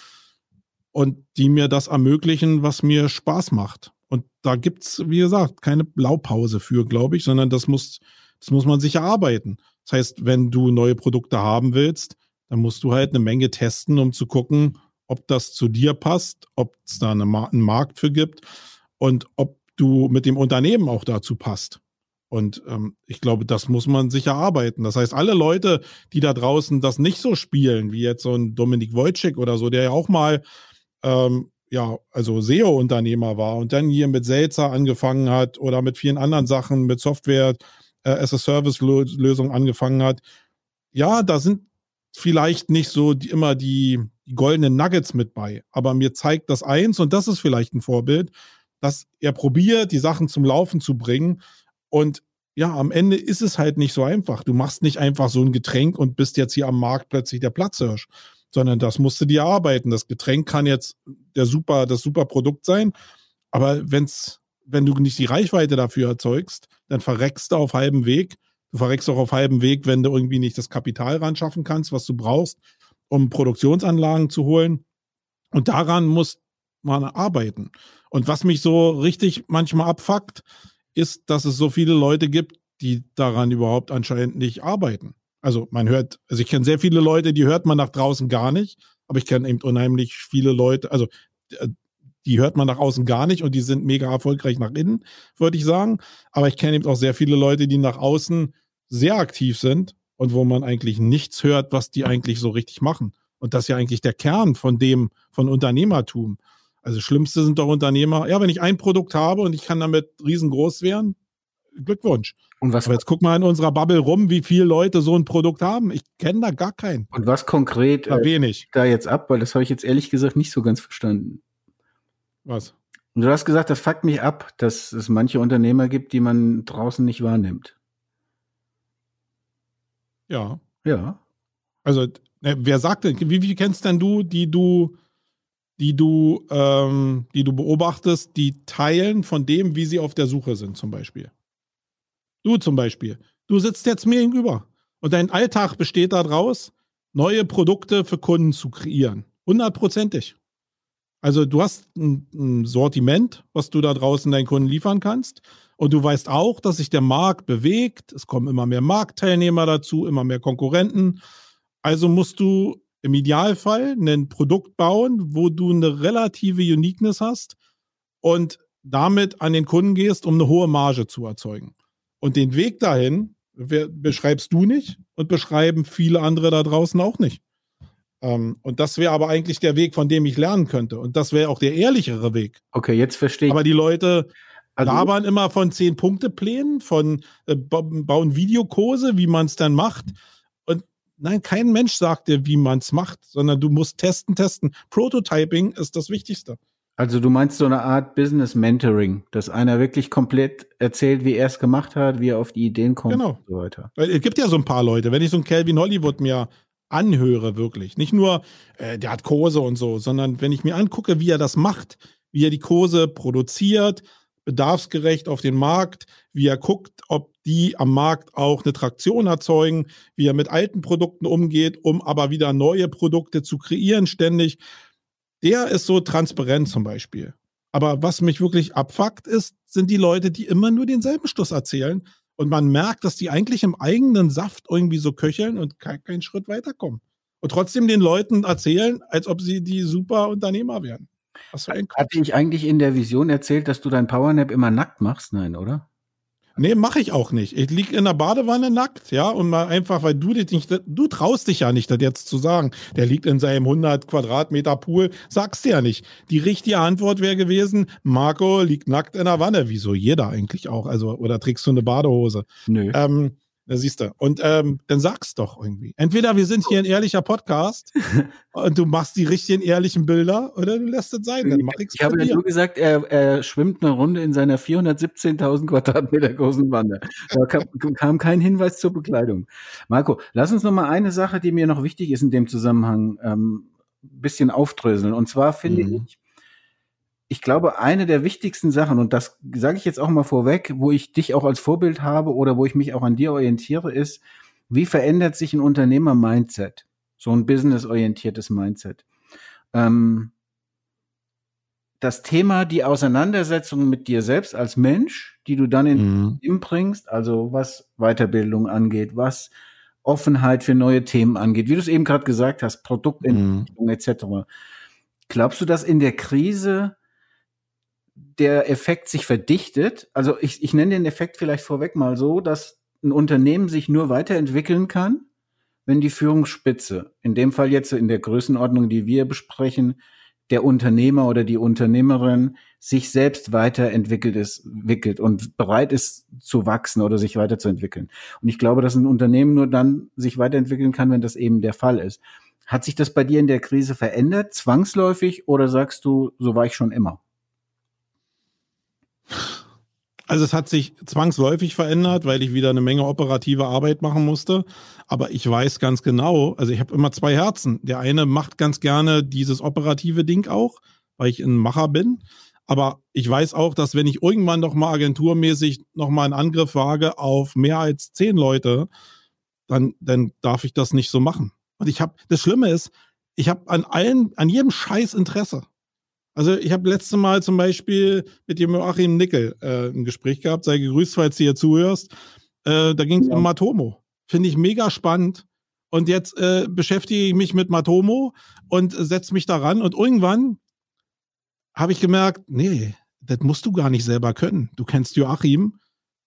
und die mir das ermöglichen, was mir Spaß macht. Und da gibt's, wie gesagt, keine Blaupause für, glaube ich, sondern das muss, das muss man sich erarbeiten. Das heißt, wenn du neue Produkte haben willst, dann musst du halt eine Menge testen, um zu gucken, ob das zu dir passt, ob es da eine, einen Markt für gibt und ob du mit dem Unternehmen auch dazu passt. Und ähm, ich glaube, das muss man sich erarbeiten. Das heißt, alle Leute, die da draußen das nicht so spielen, wie jetzt so ein Dominik Wojcik oder so, der ja auch mal ähm, ja, also SEO-Unternehmer war und dann hier mit Selzer angefangen hat oder mit vielen anderen Sachen, mit Software äh, as a Service-Lösung angefangen hat. Ja, da sind vielleicht nicht so die, immer die, goldenen Nuggets mit bei, aber mir zeigt das eins und das ist vielleicht ein Vorbild, dass er probiert, die Sachen zum Laufen zu bringen und ja, am Ende ist es halt nicht so einfach. Du machst nicht einfach so ein Getränk und bist jetzt hier am Markt plötzlich der Platzhirsch, sondern das musst du dir arbeiten. Das Getränk kann jetzt der super, das super Produkt sein, aber wenn's, wenn du nicht die Reichweite dafür erzeugst, dann verreckst du auf halbem Weg. Du verreckst auch auf halbem Weg, wenn du irgendwie nicht das Kapital ran schaffen kannst, was du brauchst, um Produktionsanlagen zu holen. Und daran muss man arbeiten. Und was mich so richtig manchmal abfuckt, ist, dass es so viele Leute gibt, die daran überhaupt anscheinend nicht arbeiten. Also man hört, also ich kenne sehr viele Leute, die hört man nach draußen gar nicht, aber ich kenne eben unheimlich viele Leute, also äh, die hört man nach außen gar nicht und die sind mega erfolgreich nach innen, würde ich sagen. Aber ich kenne eben auch sehr viele Leute, die nach außen sehr aktiv sind und wo man eigentlich nichts hört, was die eigentlich so richtig machen. Und das ist ja eigentlich der Kern von dem, von Unternehmertum. Also Schlimmste sind doch Unternehmer. Ja, wenn ich ein Produkt habe und ich kann damit riesengroß werden, Glückwunsch. Und was, Aber jetzt guck mal in unserer Bubble rum, wie viele Leute so ein Produkt haben. Ich kenne da gar keinen. und was konkret Da äh, wenig. da jetzt ab, weil das habe ich jetzt ehrlich gesagt nicht so ganz verstanden. Was? Und du hast gesagt, das fuckt mich ab, dass es manche Unternehmer gibt, die man draußen nicht wahrnimmt. Ja. Ja. Also, ne, wer sagt denn, wie, wie kennst denn du, die du, die du, ähm, die du beobachtest, die teilen von dem, wie sie auf der Suche sind, zum Beispiel? Du zum Beispiel. Du sitzt jetzt mir gegenüber. Und dein Alltag besteht daraus, neue Produkte für Kunden zu kreieren. Hundertprozentig. Also du hast ein, ein Sortiment, was du da draußen deinen Kunden liefern kannst. Und du weißt auch, dass sich der Markt bewegt. Es kommen immer mehr Marktteilnehmer dazu, immer mehr Konkurrenten. Also musst du im Idealfall ein Produkt bauen, wo du eine relative Uniqueness hast und damit an den Kunden gehst, um eine hohe Marge zu erzeugen. Und den Weg dahin beschreibst du nicht und beschreiben viele andere da draußen auch nicht. Ähm, und das wäre aber eigentlich der Weg, von dem ich lernen könnte. Und das wäre auch der ehrlichere Weg. Okay, jetzt verstehe ich. Aber die Leute Also- labern immer von Zehn-Punkte-Plänen, von äh, ba- bauen Videokurse, wie man es dann macht. Und nein, kein Mensch sagt dir, wie man es macht, sondern du musst testen, testen. Prototyping ist das Wichtigste. Also du meinst so eine Art Business Mentoring, dass einer wirklich komplett erzählt, wie er es gemacht hat, wie er auf die Ideen kommt Genau. und so weiter. Weil es gibt ja so ein paar Leute, wenn ich so einen Calvin Hollywood mir anhöre, wirklich, nicht nur, äh, der hat Kurse und so, sondern wenn ich mir angucke, wie er das macht, wie er die Kurse produziert, bedarfsgerecht auf den Markt, wie er guckt, ob die am Markt auch eine Traktion erzeugen, wie er mit alten Produkten umgeht, um aber wieder neue Produkte zu kreieren ständig. Der ist so transparent zum Beispiel. Aber was mich wirklich abfuckt ist, sind die Leute, die immer nur denselben Schluss erzählen und man merkt, dass die eigentlich im eigenen Saft irgendwie so köcheln und keinen keinen Schritt weiterkommen. Und trotzdem den Leuten erzählen, als ob sie die super Unternehmer wären. Hatte ich eigentlich in der Vision erzählt, dass du dein Powernap immer nackt machst? Nein, oder? Nee, mache ich auch nicht. Ich lieg in der Badewanne nackt, ja, und mal einfach, weil du dich nicht, du traust dich ja nicht, das jetzt zu sagen. Der liegt in seinem 100 Quadratmeter Pool, sagst du ja nicht. Die richtige Antwort wäre gewesen, Marco liegt nackt in der Wanne. Wieso jeder eigentlich auch? Also, oder trägst du eine Badehose? Nö. Ähm, da siehst du. Und ähm, dann sag's doch irgendwie. Entweder wir sind hier ein ehrlicher Podcast und du machst die richtigen ehrlichen Bilder oder du lässt es sein. Dann mach ich's Ich habe ja nur gesagt, er, er schwimmt eine Runde in seiner 417.000 Quadratmeter großen Wanne. Da kam, kam kein Hinweis zur Bekleidung. Marco, lass uns noch mal eine Sache, die mir noch wichtig ist in dem Zusammenhang, ähm, bisschen aufdröseln. Und zwar finde Mhm. ich, ich glaube, eine der wichtigsten Sachen, und das sage ich jetzt auch mal vorweg, wo ich dich auch als Vorbild habe oder wo ich mich auch an dir orientiere, ist, wie verändert sich ein Unternehmer-Mindset? So ein business-orientiertes Mindset. Ähm, das Thema, die Auseinandersetzung mit dir selbst als Mensch, die du dann in Mhm. Bringst, also was Weiterbildung angeht, was Offenheit für neue Themen angeht, wie du es eben gerade gesagt hast, Produktentwicklung etc. Glaubst du, dass in der Krise der Effekt sich verdichtet? Also ich, ich nenne den Effekt vielleicht vorweg mal so, dass ein Unternehmen sich nur weiterentwickeln kann, wenn die Führungsspitze, in dem Fall jetzt in der Größenordnung, die wir besprechen, der Unternehmer oder die Unternehmerin sich selbst weiterentwickelt ist, entwickelt und bereit ist zu wachsen oder sich weiterzuentwickeln. Und ich glaube, dass ein Unternehmen nur dann sich weiterentwickeln kann, wenn das eben der Fall ist. Hat sich das bei dir in der Krise verändert, zwangsläufig, oder sagst du, so war ich schon immer? Also es hat sich zwangsläufig verändert, weil ich wieder eine Menge operative Arbeit machen musste. Aber ich weiß ganz genau, also ich habe immer zwei Herzen. Der eine macht ganz gerne dieses operative Ding auch, weil ich ein Macher bin. Aber ich weiß auch, dass wenn ich irgendwann noch mal agenturmäßig noch mal einen Angriff wage auf mehr als zehn Leute, dann, dann darf ich das nicht so machen. Und ich habe, das Schlimme ist, ich habe an allen, an jedem Scheiß Interesse. Also ich habe letzte Mal zum Beispiel mit dem Joachim Nickel äh, ein Gespräch gehabt, sei gegrüßt, falls du hier zuhörst. Äh, da ging es um Matomo. Finde ich mega spannend. Und jetzt äh, beschäftige ich mich mit Matomo und setze mich daran. Und irgendwann habe ich gemerkt, nee, das musst du gar nicht selber können. Du kennst Joachim,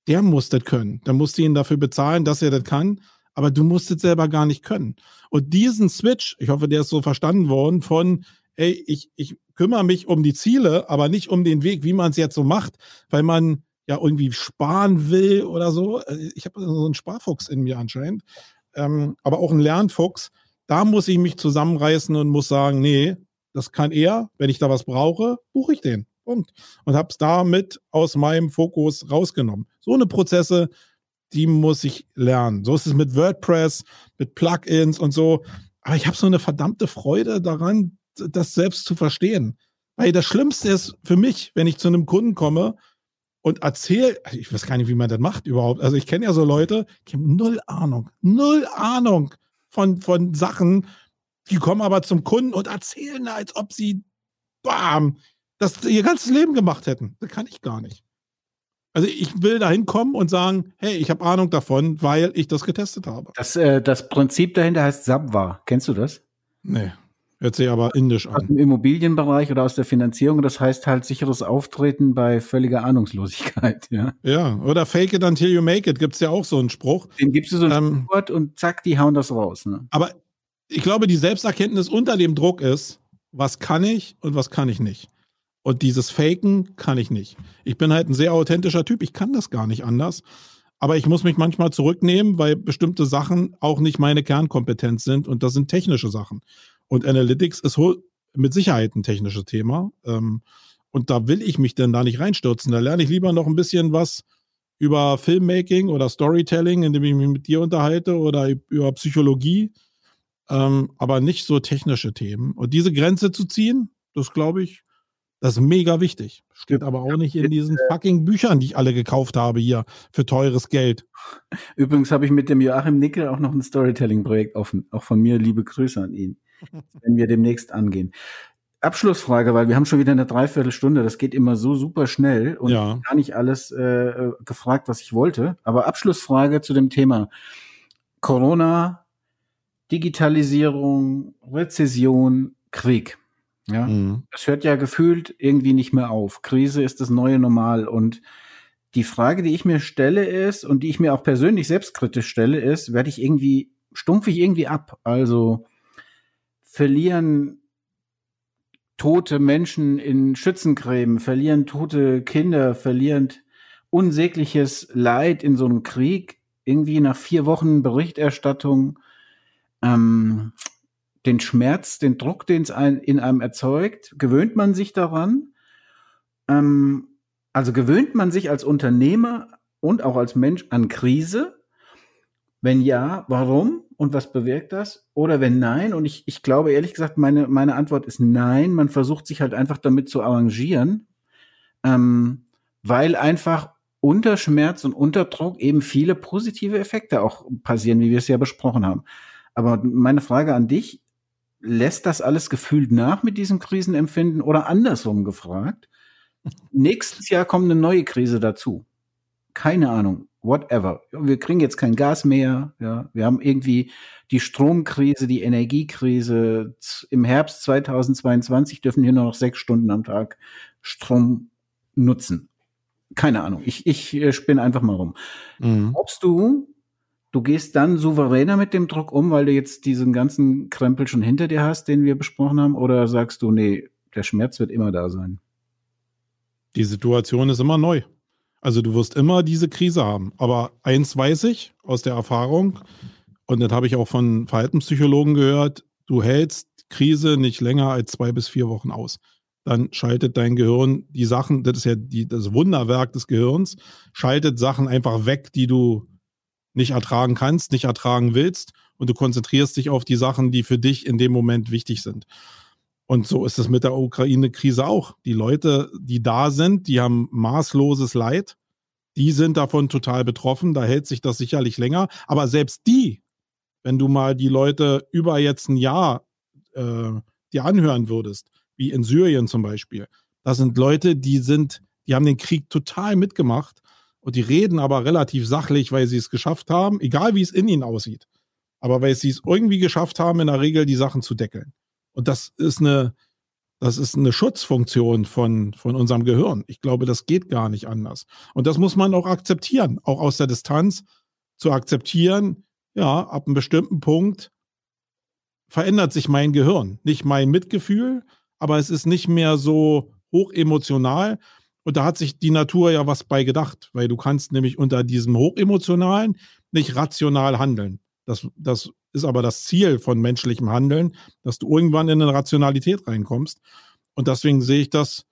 der muss das können. Da musst du ihn dafür bezahlen, dass er das kann. Aber du musst es selber gar nicht können. Und diesen Switch, ich hoffe, der ist so verstanden worden, von, ey, ich, ich kümmere mich um die Ziele, aber nicht um den Weg, wie man es jetzt so macht, weil man ja irgendwie sparen will oder so. Äh, Ich habe so einen Sparfuchs in mir anscheinend, ähm, aber auch einen Lernfuchs. Da muss ich mich zusammenreißen und muss sagen, nee, das kann er. Wenn ich da was brauche, buche ich den. Punkt. Und habe es damit aus meinem Fokus rausgenommen. So eine Prozesse, die muss ich lernen. So ist es mit WordPress, mit Plugins und so. Aber ich habe so eine verdammte Freude daran, das selbst zu verstehen. Weil das Schlimmste ist für mich, wenn ich zu einem Kunden komme und erzähle, also ich weiß gar nicht, wie man das macht überhaupt. Also ich kenne ja so Leute, die haben null Ahnung, null Ahnung von, von Sachen. Die kommen aber zum Kunden und erzählen, als ob sie, bam, das ihr ganzes Leben gemacht hätten. Das kann ich gar nicht. Also ich will da hinkommen und sagen, hey, ich habe Ahnung davon, weil ich das getestet habe. Das, äh, das Prinzip dahinter heißt Sabwa. Kennst du das? Nee. Hört sich aber indisch Aus an. dem Immobilienbereich oder aus der Finanzierung. Das heißt halt sicheres Auftreten bei völliger Ahnungslosigkeit. Ja. Ja, oder fake it until you make it, gibt's ja auch so einen Spruch. Den gibst du so ein Ähm, Wort und zack, die hauen das raus. Ne? Aber ich glaube, die Selbsterkenntnis unter dem Druck ist, was kann ich und was kann ich nicht. Und dieses Faken kann ich nicht. Ich bin halt ein sehr authentischer Typ, ich kann das gar nicht anders. Aber ich muss mich manchmal zurücknehmen, weil bestimmte Sachen auch nicht meine Kernkompetenz sind und das sind technische Sachen. Und Analytics ist mit Sicherheit ein technisches Thema. Ähm, und da will ich mich denn da nicht reinstürzen. Da lerne ich lieber noch ein bisschen was über Filmmaking oder Storytelling, indem ich mich mit dir unterhalte oder über Psychologie, ähm, aber nicht so technische Themen. Und diese Grenze zu ziehen, das glaube ich, das ist mega wichtig. Steht aber auch nicht in diesen fucking Büchern, die ich alle gekauft habe hier für teures Geld. Übrigens habe ich mit dem Joachim Nickel auch noch ein Storytelling-Projekt offen. Auch von mir liebe Grüße an ihn, wenn wir demnächst angehen. Abschlussfrage, weil wir haben schon wieder eine Dreiviertelstunde. Das geht immer so super schnell und Ja. gar nicht alles äh, gefragt, was ich wollte. Aber Abschlussfrage zu dem Thema Corona, Digitalisierung, Rezession, Krieg. Ja, Mhm. es hört ja gefühlt irgendwie nicht mehr auf. Krise ist das neue Normal. Und die Frage, die ich mir stelle, ist, und die ich mir auch persönlich selbstkritisch stelle, ist, werde ich irgendwie, stumpfe ich irgendwie ab? Also verlieren tote Menschen in Schützengräben, verlieren tote Kinder, verlieren unsägliches Leid in so einem Krieg, irgendwie nach vier Wochen Berichterstattung, ähm, den Schmerz, den Druck, den es ein, in einem erzeugt, gewöhnt man sich daran? Ähm, also gewöhnt man sich als Unternehmer und auch als Mensch an Krise? Wenn ja, warum? Und was bewirkt das? Oder wenn nein, und ich, ich glaube ehrlich gesagt, meine, meine Antwort ist nein, man versucht sich halt einfach damit zu arrangieren, ähm, weil einfach unter Schmerz und unter Druck eben viele positive Effekte auch passieren, wie wir es ja besprochen haben. Aber meine Frage an dich, lässt das alles gefühlt nach mit diesem Krisenempfinden oder andersrum gefragt? Nächstes Jahr kommt eine neue Krise dazu. Keine Ahnung, whatever. Wir kriegen jetzt kein Gas mehr. Ja, wir haben irgendwie die Stromkrise, die Energiekrise. Im Herbst 2022 dürfen wir nur noch sechs Stunden am Tag Strom nutzen. Keine Ahnung. Ich, ich äh, spinne einfach mal rum. Mhm. Glaubst du, du gehst dann souveräner mit dem Druck um, weil du jetzt diesen ganzen Krempel schon hinter dir hast, den wir besprochen haben? Oder sagst du, nee, der Schmerz wird immer da sein? Die Situation ist immer neu. Also du wirst immer diese Krise haben. Aber eins weiß ich aus der Erfahrung, und das habe ich auch von Verhaltenspsychologen gehört, du hältst Krise nicht länger als zwei bis vier Wochen aus. Dann schaltet dein Gehirn die Sachen, das ist ja die, das Wunderwerk des Gehirns, schaltet Sachen einfach weg, die du nicht ertragen kannst, nicht ertragen willst, und du konzentrierst dich auf die Sachen, die für dich in dem Moment wichtig sind. Und so ist es mit der Ukraine-Krise auch. Die Leute, die da sind, die haben maßloses Leid. Die sind davon total betroffen. Da hält sich das sicherlich länger. Aber selbst die, wenn du mal die Leute über jetzt ein Jahr äh, dir anhören würdest, wie in Syrien zum Beispiel, das sind Leute, die sind, die haben den Krieg total mitgemacht und die reden aber relativ sachlich, weil sie es geschafft haben, egal wie es in ihnen aussieht. Aber weil sie es irgendwie geschafft haben, in der Regel die Sachen zu deckeln. Und das ist eine, das ist eine Schutzfunktion von, von unserem Gehirn. Ich glaube, das geht gar nicht anders. Und das muss man auch akzeptieren, auch aus der Distanz zu akzeptieren, ja, ab einem bestimmten Punkt verändert sich mein Gehirn. Nicht mein Mitgefühl, aber es ist nicht mehr so hochemotional. Und da hat sich die Natur ja was bei gedacht, weil du kannst nämlich unter diesem hochemotionalen nicht rational handeln. Das, das ist aber das Ziel von menschlichem Handeln, dass du irgendwann in eine Rationalität reinkommst. Und deswegen sehe ich das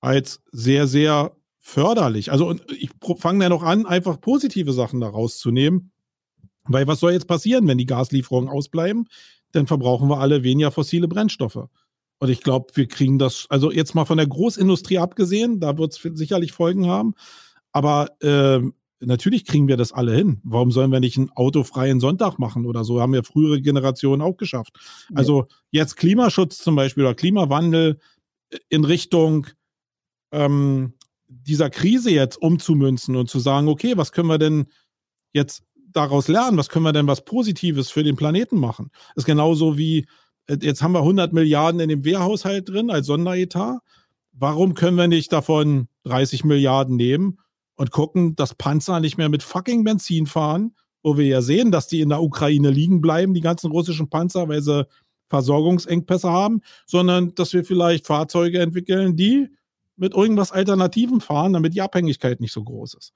als sehr, sehr förderlich. Also ich fange ja noch an, einfach positive Sachen da rauszunehmen. Weil was soll jetzt passieren, wenn die Gaslieferungen ausbleiben? Dann verbrauchen wir alle weniger fossile Brennstoffe. Und ich glaube, wir kriegen das, also jetzt mal von der Großindustrie abgesehen, da wird es sicherlich Folgen haben. Aber ähm, natürlich kriegen wir das alle hin. Warum sollen wir nicht einen autofreien Sonntag machen oder so? Haben ja frühere Generationen auch geschafft. Also jetzt Klimaschutz zum Beispiel oder Klimawandel in Richtung ähm, dieser Krise jetzt umzumünzen und zu sagen, okay, was können wir denn jetzt daraus lernen? Was können wir denn was Positives für den Planeten machen? ist genauso wie, äh, jetzt haben wir 100 Milliarden in dem Wehrhaushalt drin als Sonderetat. Warum können wir nicht davon 30 Milliarden nehmen und gucken, dass Panzer nicht mehr mit fucking Benzin fahren, wo wir ja sehen, dass die in der Ukraine liegen bleiben, die ganzen russischen Panzer, weil sie Versorgungsengpässe haben, sondern dass wir vielleicht Fahrzeuge entwickeln, die mit irgendwas Alternativen fahren, damit die Abhängigkeit nicht so groß ist.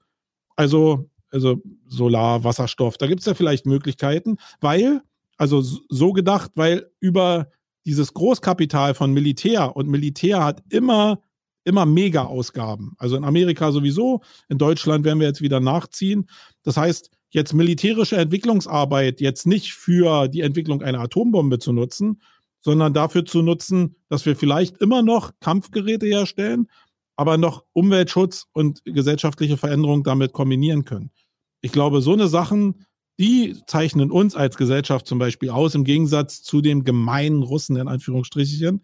Also, also Solar, Wasserstoff, da gibt es ja vielleicht Möglichkeiten, weil, also so gedacht, weil über dieses Großkapital von Militär und Militär hat immer, immer Mega-Ausgaben. Also in Amerika sowieso, in Deutschland werden wir jetzt wieder nachziehen. Das heißt, jetzt militärische Entwicklungsarbeit jetzt nicht für die Entwicklung einer Atombombe zu nutzen, sondern dafür zu nutzen, dass wir vielleicht immer noch Kampfgeräte herstellen, aber noch Umweltschutz und gesellschaftliche Veränderung damit kombinieren können. Ich glaube, so eine Sachen, die zeichnen uns als Gesellschaft zum Beispiel aus, im Gegensatz zu dem gemeinen Russen, in Anführungsstrichen,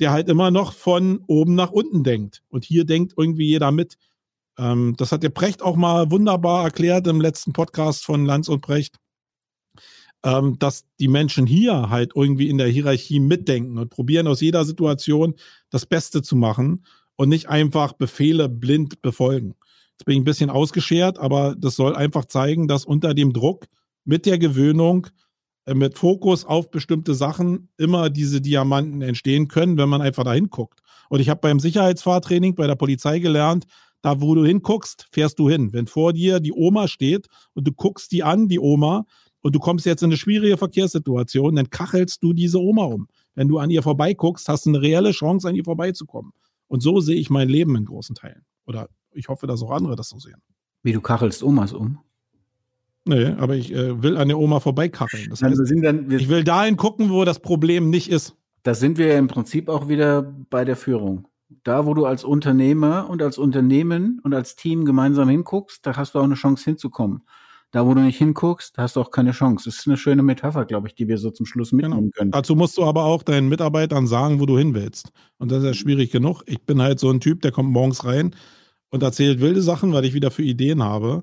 der halt immer noch von oben nach unten denkt. Und hier denkt irgendwie jeder mit. Ähm, das hat der Precht auch mal wunderbar erklärt im letzten Podcast von Lanz und Precht, ähm, dass die Menschen hier halt irgendwie in der Hierarchie mitdenken und probieren aus jeder Situation das Beste zu machen und nicht einfach Befehle blind befolgen. Jetzt bin ich ein bisschen ausgeschert, aber das soll einfach zeigen, dass unter dem Druck mit der Gewöhnung, mit Fokus auf bestimmte Sachen immer diese Diamanten entstehen können, wenn man einfach da hinguckt. Und ich habe beim Sicherheitsfahrtraining bei der Polizei gelernt, da wo du hinguckst, fährst du hin. Wenn vor dir die Oma steht und du guckst die an, die Oma, und du kommst jetzt in eine schwierige Verkehrssituation, dann kachelst du diese Oma um. Wenn du an ihr vorbeiguckst, hast du eine reelle Chance, an ihr vorbeizukommen. Und so sehe ich mein Leben in großen Teilen. Oder ich hoffe, dass auch andere das so sehen. Wie du kachelst Omas um? Nee, aber ich äh, will an der Oma vorbeikacheln. Das heißt, wir dann, wir, ich will dahin gucken, wo das Problem nicht ist. da sind wir ja im Prinzip auch wieder bei der Führung. Da, wo du als Unternehmer und als Unternehmen und als Team gemeinsam hinguckst, da hast du auch eine Chance hinzukommen. Da, wo du nicht hinguckst, da hast du auch keine Chance. Das ist eine schöne Metapher, glaube ich, die wir so zum Schluss mitnehmen können. Dazu musst du aber auch deinen Mitarbeitern sagen, wo du hin willst. Und das ist ja schwierig genug. Ich bin halt so ein Typ, der kommt morgens rein und erzählt wilde Sachen, weil ich wieder für Ideen habe.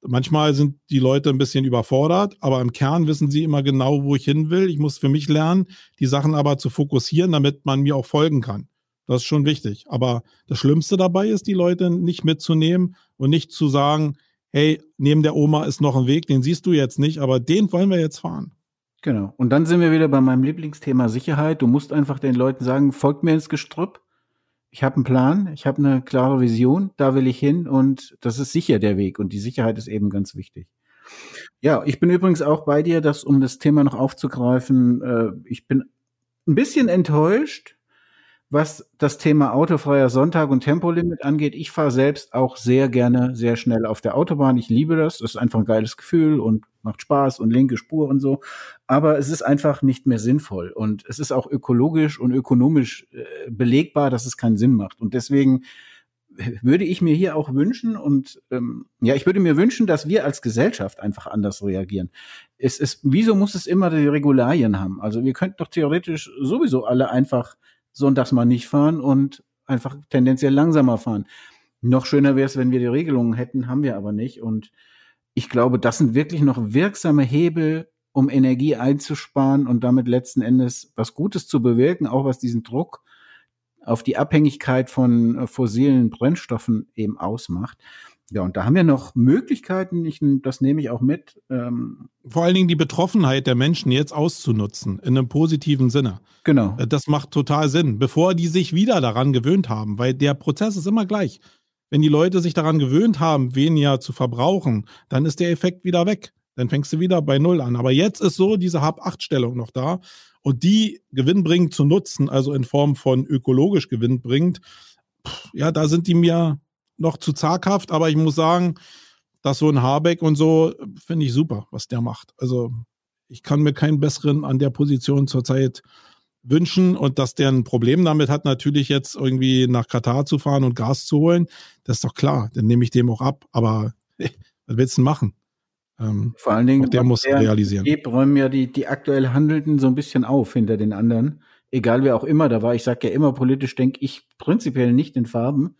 Manchmal sind die Leute ein bisschen überfordert, aber im Kern wissen sie immer genau, wo ich hin will. Ich muss für mich lernen, die Sachen aber zu fokussieren, damit man mir auch folgen kann. Das ist schon wichtig. Aber das Schlimmste dabei ist, die Leute nicht mitzunehmen und nicht zu sagen, hey, neben der Oma ist noch ein Weg, den siehst du jetzt nicht, aber den wollen wir jetzt fahren. Genau. Und dann sind wir wieder bei meinem Lieblingsthema Sicherheit. Du musst einfach den Leuten sagen, folgt mir ins Gestrüpp. Ich habe einen Plan, ich habe eine klare Vision, da will ich hin und das ist sicher der Weg und die Sicherheit ist eben ganz wichtig. Ja, ich bin übrigens auch bei dir, dass um das Thema noch aufzugreifen, äh, ich bin ein bisschen enttäuscht, was das Thema autofreier Sonntag und Tempolimit angeht. Ich fahre selbst auch sehr gerne sehr schnell auf der Autobahn. Ich liebe das. Das ist einfach ein geiles Gefühl und macht Spaß und linke Spur und so. Aber es ist einfach nicht mehr sinnvoll. Und es ist auch ökologisch und ökonomisch äh, belegbar, dass es keinen Sinn macht. Und deswegen würde ich mir hier auch wünschen und ähm, ja, ich würde mir wünschen, dass wir als Gesellschaft einfach anders reagieren. Es ist, wieso muss es immer die Regularien haben? Also wir könnten doch theoretisch sowieso alle einfach sonntags mal nicht fahren und einfach tendenziell langsamer fahren. Noch schöner wäre es, wenn wir die Regelungen hätten, haben wir aber nicht. Und ich glaube, das sind wirklich noch wirksame Hebel, um Energie einzusparen und damit letzten Endes was Gutes zu bewirken, auch was diesen Druck auf die Abhängigkeit von äh, fossilen Brennstoffen eben ausmacht. Ja, und da haben wir noch Möglichkeiten, ich, das nehme ich auch mit. Ähm, Vor allen Dingen die Betroffenheit der Menschen jetzt auszunutzen, in einem positiven Sinne. genau. Äh, Das macht total Sinn, bevor die sich wieder daran gewöhnt haben, weil der Prozess ist immer gleich. Wenn die Leute sich daran gewöhnt haben, weniger zu verbrauchen, dann ist der Effekt wieder weg. Dann fängst du wieder bei Null an. Aber jetzt ist so diese Hab-Acht-Stellung noch da. Und die gewinnbringend zu nutzen, also in Form von ökologisch gewinnbringend, ja, da sind die mir noch zu zaghaft. Aber ich muss sagen, dass so ein Habeck und so, finde ich super, was der macht. Also ich kann mir keinen besseren an der Position zurzeit wünschen und dass der ein Problem damit hat, natürlich jetzt irgendwie nach Katar zu fahren und Gas zu holen, das ist doch klar, dann nehme ich dem auch ab, aber was willst du denn machen? Ähm, Vor allen Dingen, der muss der realisieren. Die räumen ja die, die aktuell Handelnden so ein bisschen auf hinter den anderen. Egal wer auch immer da war. Ich sage ja immer, politisch denke ich prinzipiell nicht in Farben,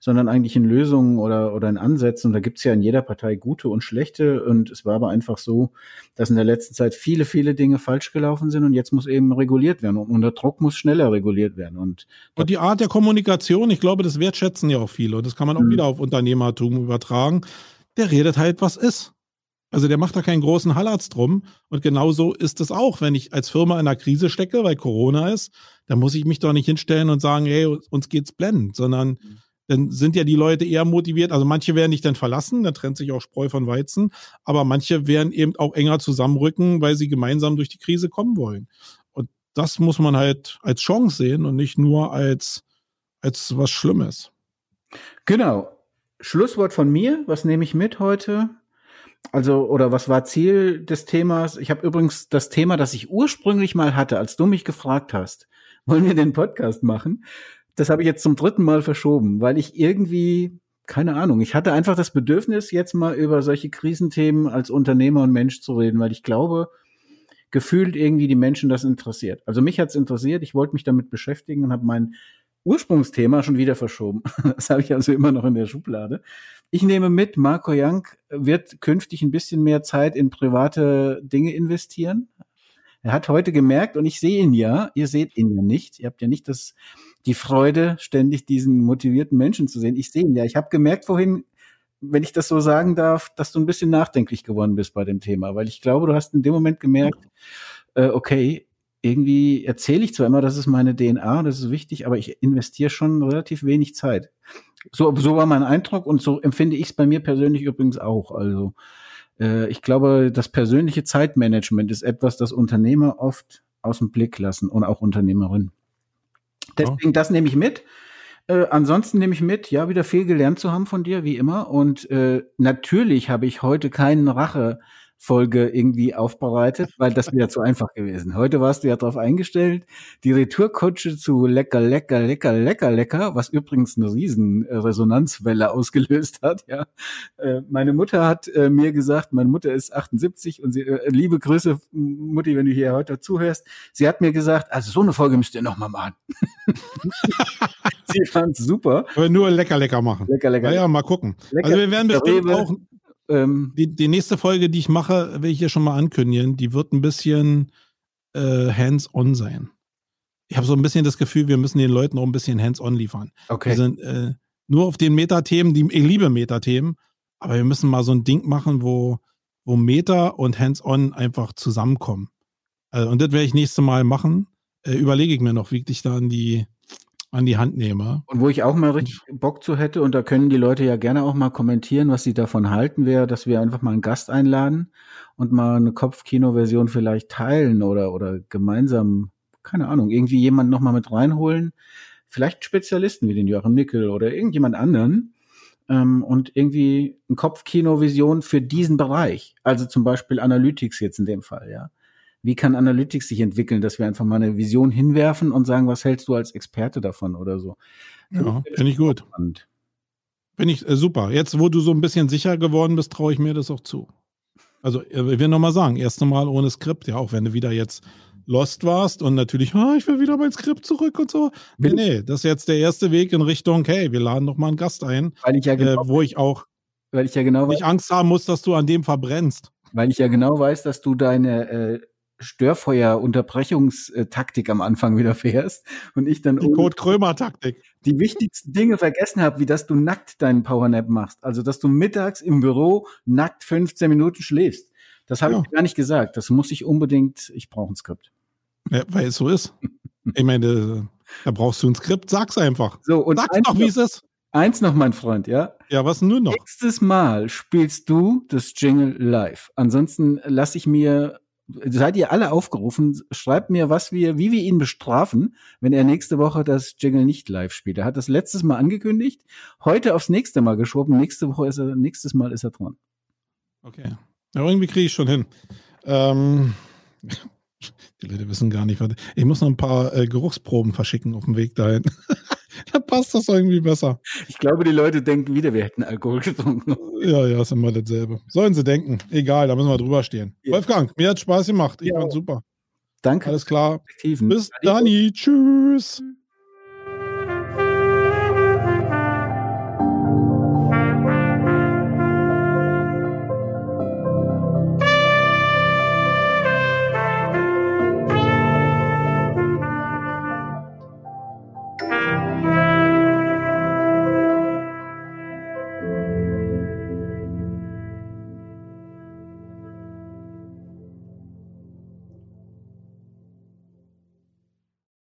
sondern eigentlich in Lösungen oder, oder in Ansätzen. Und da gibt's ja in jeder Partei gute und schlechte. Und es war aber einfach so, dass in der letzten Zeit viele, viele Dinge falsch gelaufen sind und jetzt muss eben reguliert werden. Und der Druck muss schneller reguliert werden. Und Und die Art der Kommunikation, ich glaube, das wertschätzen ja auch viele. Und das kann man auch Mhm. wieder auf Unternehmertum übertragen. Der redet halt, was ist. Also der macht da keinen großen Hallatz drum. Und genauso ist es auch, wenn ich als Firma in einer Krise stecke, weil Corona ist, dann muss ich mich doch nicht hinstellen und sagen, hey, uns geht's blendend, sondern dann sind ja die Leute eher motiviert. Also manche werden dich dann verlassen, da trennt sich auch Spreu von Weizen, aber manche werden eben auch enger zusammenrücken, weil sie gemeinsam durch die Krise kommen wollen. Und das muss man halt als Chance sehen und nicht nur als, als was Schlimmes. Genau. Schlusswort von mir. Was nehme ich mit heute? Also, oder was war Ziel des Themas? Ich habe übrigens das Thema, das ich ursprünglich mal hatte, als du mich gefragt hast, wollen wir den Podcast machen? Das habe ich jetzt zum dritten Mal verschoben, weil ich irgendwie, keine Ahnung, ich hatte einfach das Bedürfnis, jetzt mal über solche Krisenthemen als Unternehmer und Mensch zu reden, weil ich glaube, gefühlt irgendwie die Menschen das interessiert. Also mich hat's interessiert, ich wollte mich damit beschäftigen und habe mein Ursprungsthema schon wieder verschoben. Das habe ich also immer noch in der Schublade. Ich nehme mit, Marco Young wird künftig ein bisschen mehr Zeit in private Dinge investieren. Er hat heute gemerkt, und ich sehe ihn ja, ihr seht ihn ja nicht, ihr habt ja nicht das, die Freude, ständig diesen motivierten Menschen zu sehen. Ich sehe ihn ja. Ich habe gemerkt vorhin, wenn ich das so sagen darf, dass du ein bisschen nachdenklich geworden bist bei dem Thema, weil ich glaube, du hast in dem Moment gemerkt, äh, okay, irgendwie erzähle ich zwar immer, das ist meine DNA, das ist wichtig, aber ich investiere schon relativ wenig Zeit. So, so war mein Eindruck und so empfinde ich es bei mir persönlich übrigens auch. Also äh, ich glaube, das persönliche Zeitmanagement ist etwas, das Unternehmer oft aus dem Blick lassen und auch Unternehmerinnen. Deswegen, das nehme ich mit. Äh, ansonsten nehme ich mit, ja, wieder viel gelernt zu haben von dir, wie immer. Und äh, natürlich habe ich heute keinen Rache. Folge irgendwie aufbereitet, weil das wäre zu einfach gewesen. Heute warst du ja darauf eingestellt, die Retourkutsche zu lecker, lecker, lecker, lecker, lecker, was übrigens eine riesen äh, Resonanzwelle ausgelöst hat. Ja, äh, meine Mutter hat äh, mir gesagt, meine Mutter ist 78 und sie, liebe Grüße, Mutti, wenn du hier heute zuhörst. Sie hat mir gesagt, also so eine Folge müsst ihr noch mal machen. sie fand super. Aber nur lecker, lecker machen. Lecker, lecker. Ja, ja, mal gucken. Lecker, also wir werden bestimmt auch Ähm, die, die nächste Folge, die ich mache, will ich hier schon mal ankündigen, die wird ein bisschen äh, hands-on sein. Ich habe so ein bisschen das Gefühl, wir müssen den Leuten auch ein bisschen hands-on liefern. okay. Wir sind äh, nur auf den Metathemen, die ich liebe Metathemen, aber wir müssen mal so ein Ding machen, wo, wo Meta und hands-on einfach zusammenkommen. Also, und das werde ich nächste Mal machen. Äh, überlege ich mir noch, wie ich dich da an die, an die Hand nehme. Und wo ich auch mal richtig Bock zu hätte, und da können die Leute ja gerne auch mal kommentieren, was sie davon halten, wäre, dass wir einfach mal einen Gast einladen und mal eine Kopfkino-Version vielleicht teilen oder, oder gemeinsam, keine Ahnung, irgendwie jemanden noch mal mit reinholen. Vielleicht Spezialisten wie den Joachim Nickel oder irgendjemand anderen. Ähm, und irgendwie ein Kopfkino-Vision für diesen Bereich. Also zum Beispiel Analytics jetzt in dem Fall, ja. Wie kann Analytics sich entwickeln, dass wir einfach mal eine Vision hinwerfen und sagen, was hältst du als Experte davon oder so? Ja, finde ich gut. Spannend. Finde ich äh, super. Jetzt, wo du so ein bisschen sicher geworden bist, traue ich mir das auch zu. Also, äh, ich will nochmal sagen, erste Mal ohne Skript, ja, auch wenn du wieder jetzt lost warst und natürlich, ah, ich will wieder mein Skript zurück und so. Nee, nee, das ist jetzt der erste Weg in Richtung, hey, wir laden noch mal einen Gast ein, Weil ich ja äh, genau, wo ich auch weil ich ja genau weiß, nicht Angst haben muss, dass du an dem verbrennst. weil ich ja genau weiß, dass du deine äh, Störfeuer-Unterbrechungstaktik am Anfang wieder fährst und ich dann Die Code-Krömer-Taktik. die wichtigsten Dinge vergessen habe, wie dass du nackt deinen Powernap machst. Also, dass du mittags im Büro nackt 15 Minuten schläfst. Das habe Ja. ich gar nicht gesagt. Das muss ich unbedingt, ich brauche ein Skript. Ja, weil es so ist. Ich meine, da brauchst du ein Skript, sag's einfach. So, und Sag's doch, wie es ist. eins noch, mein Freund, ja. Ja, was nun noch? Nächstes Mal spielst du das Jingle live. Ansonsten lasse ich mir, seid ihr alle aufgerufen, schreibt mir, was wir, wie wir ihn bestrafen, wenn er nächste Woche das Jingle nicht live spielt. Er hat das letztes Mal angekündigt, heute aufs nächste Mal geschoben. Nächste Woche ist er, nächstes Mal ist er dran. Okay. Ja, irgendwie kriege ich schon hin. Ähm, die Leute wissen gar nicht, was. Ich muss noch ein paar äh, Geruchsproben verschicken auf dem Weg dahin. da passt das irgendwie besser. Ich glaube, die Leute denken wieder, wir hätten Alkohol getrunken. Ja, ja, ist immer dasselbe. Sollen sie denken. Egal, da müssen wir drüber stehen. Ja. Wolfgang, mir hat Spaß gemacht. Ich Ja. fand's super. Danke. Alles klar. Bis dann. Tschüss.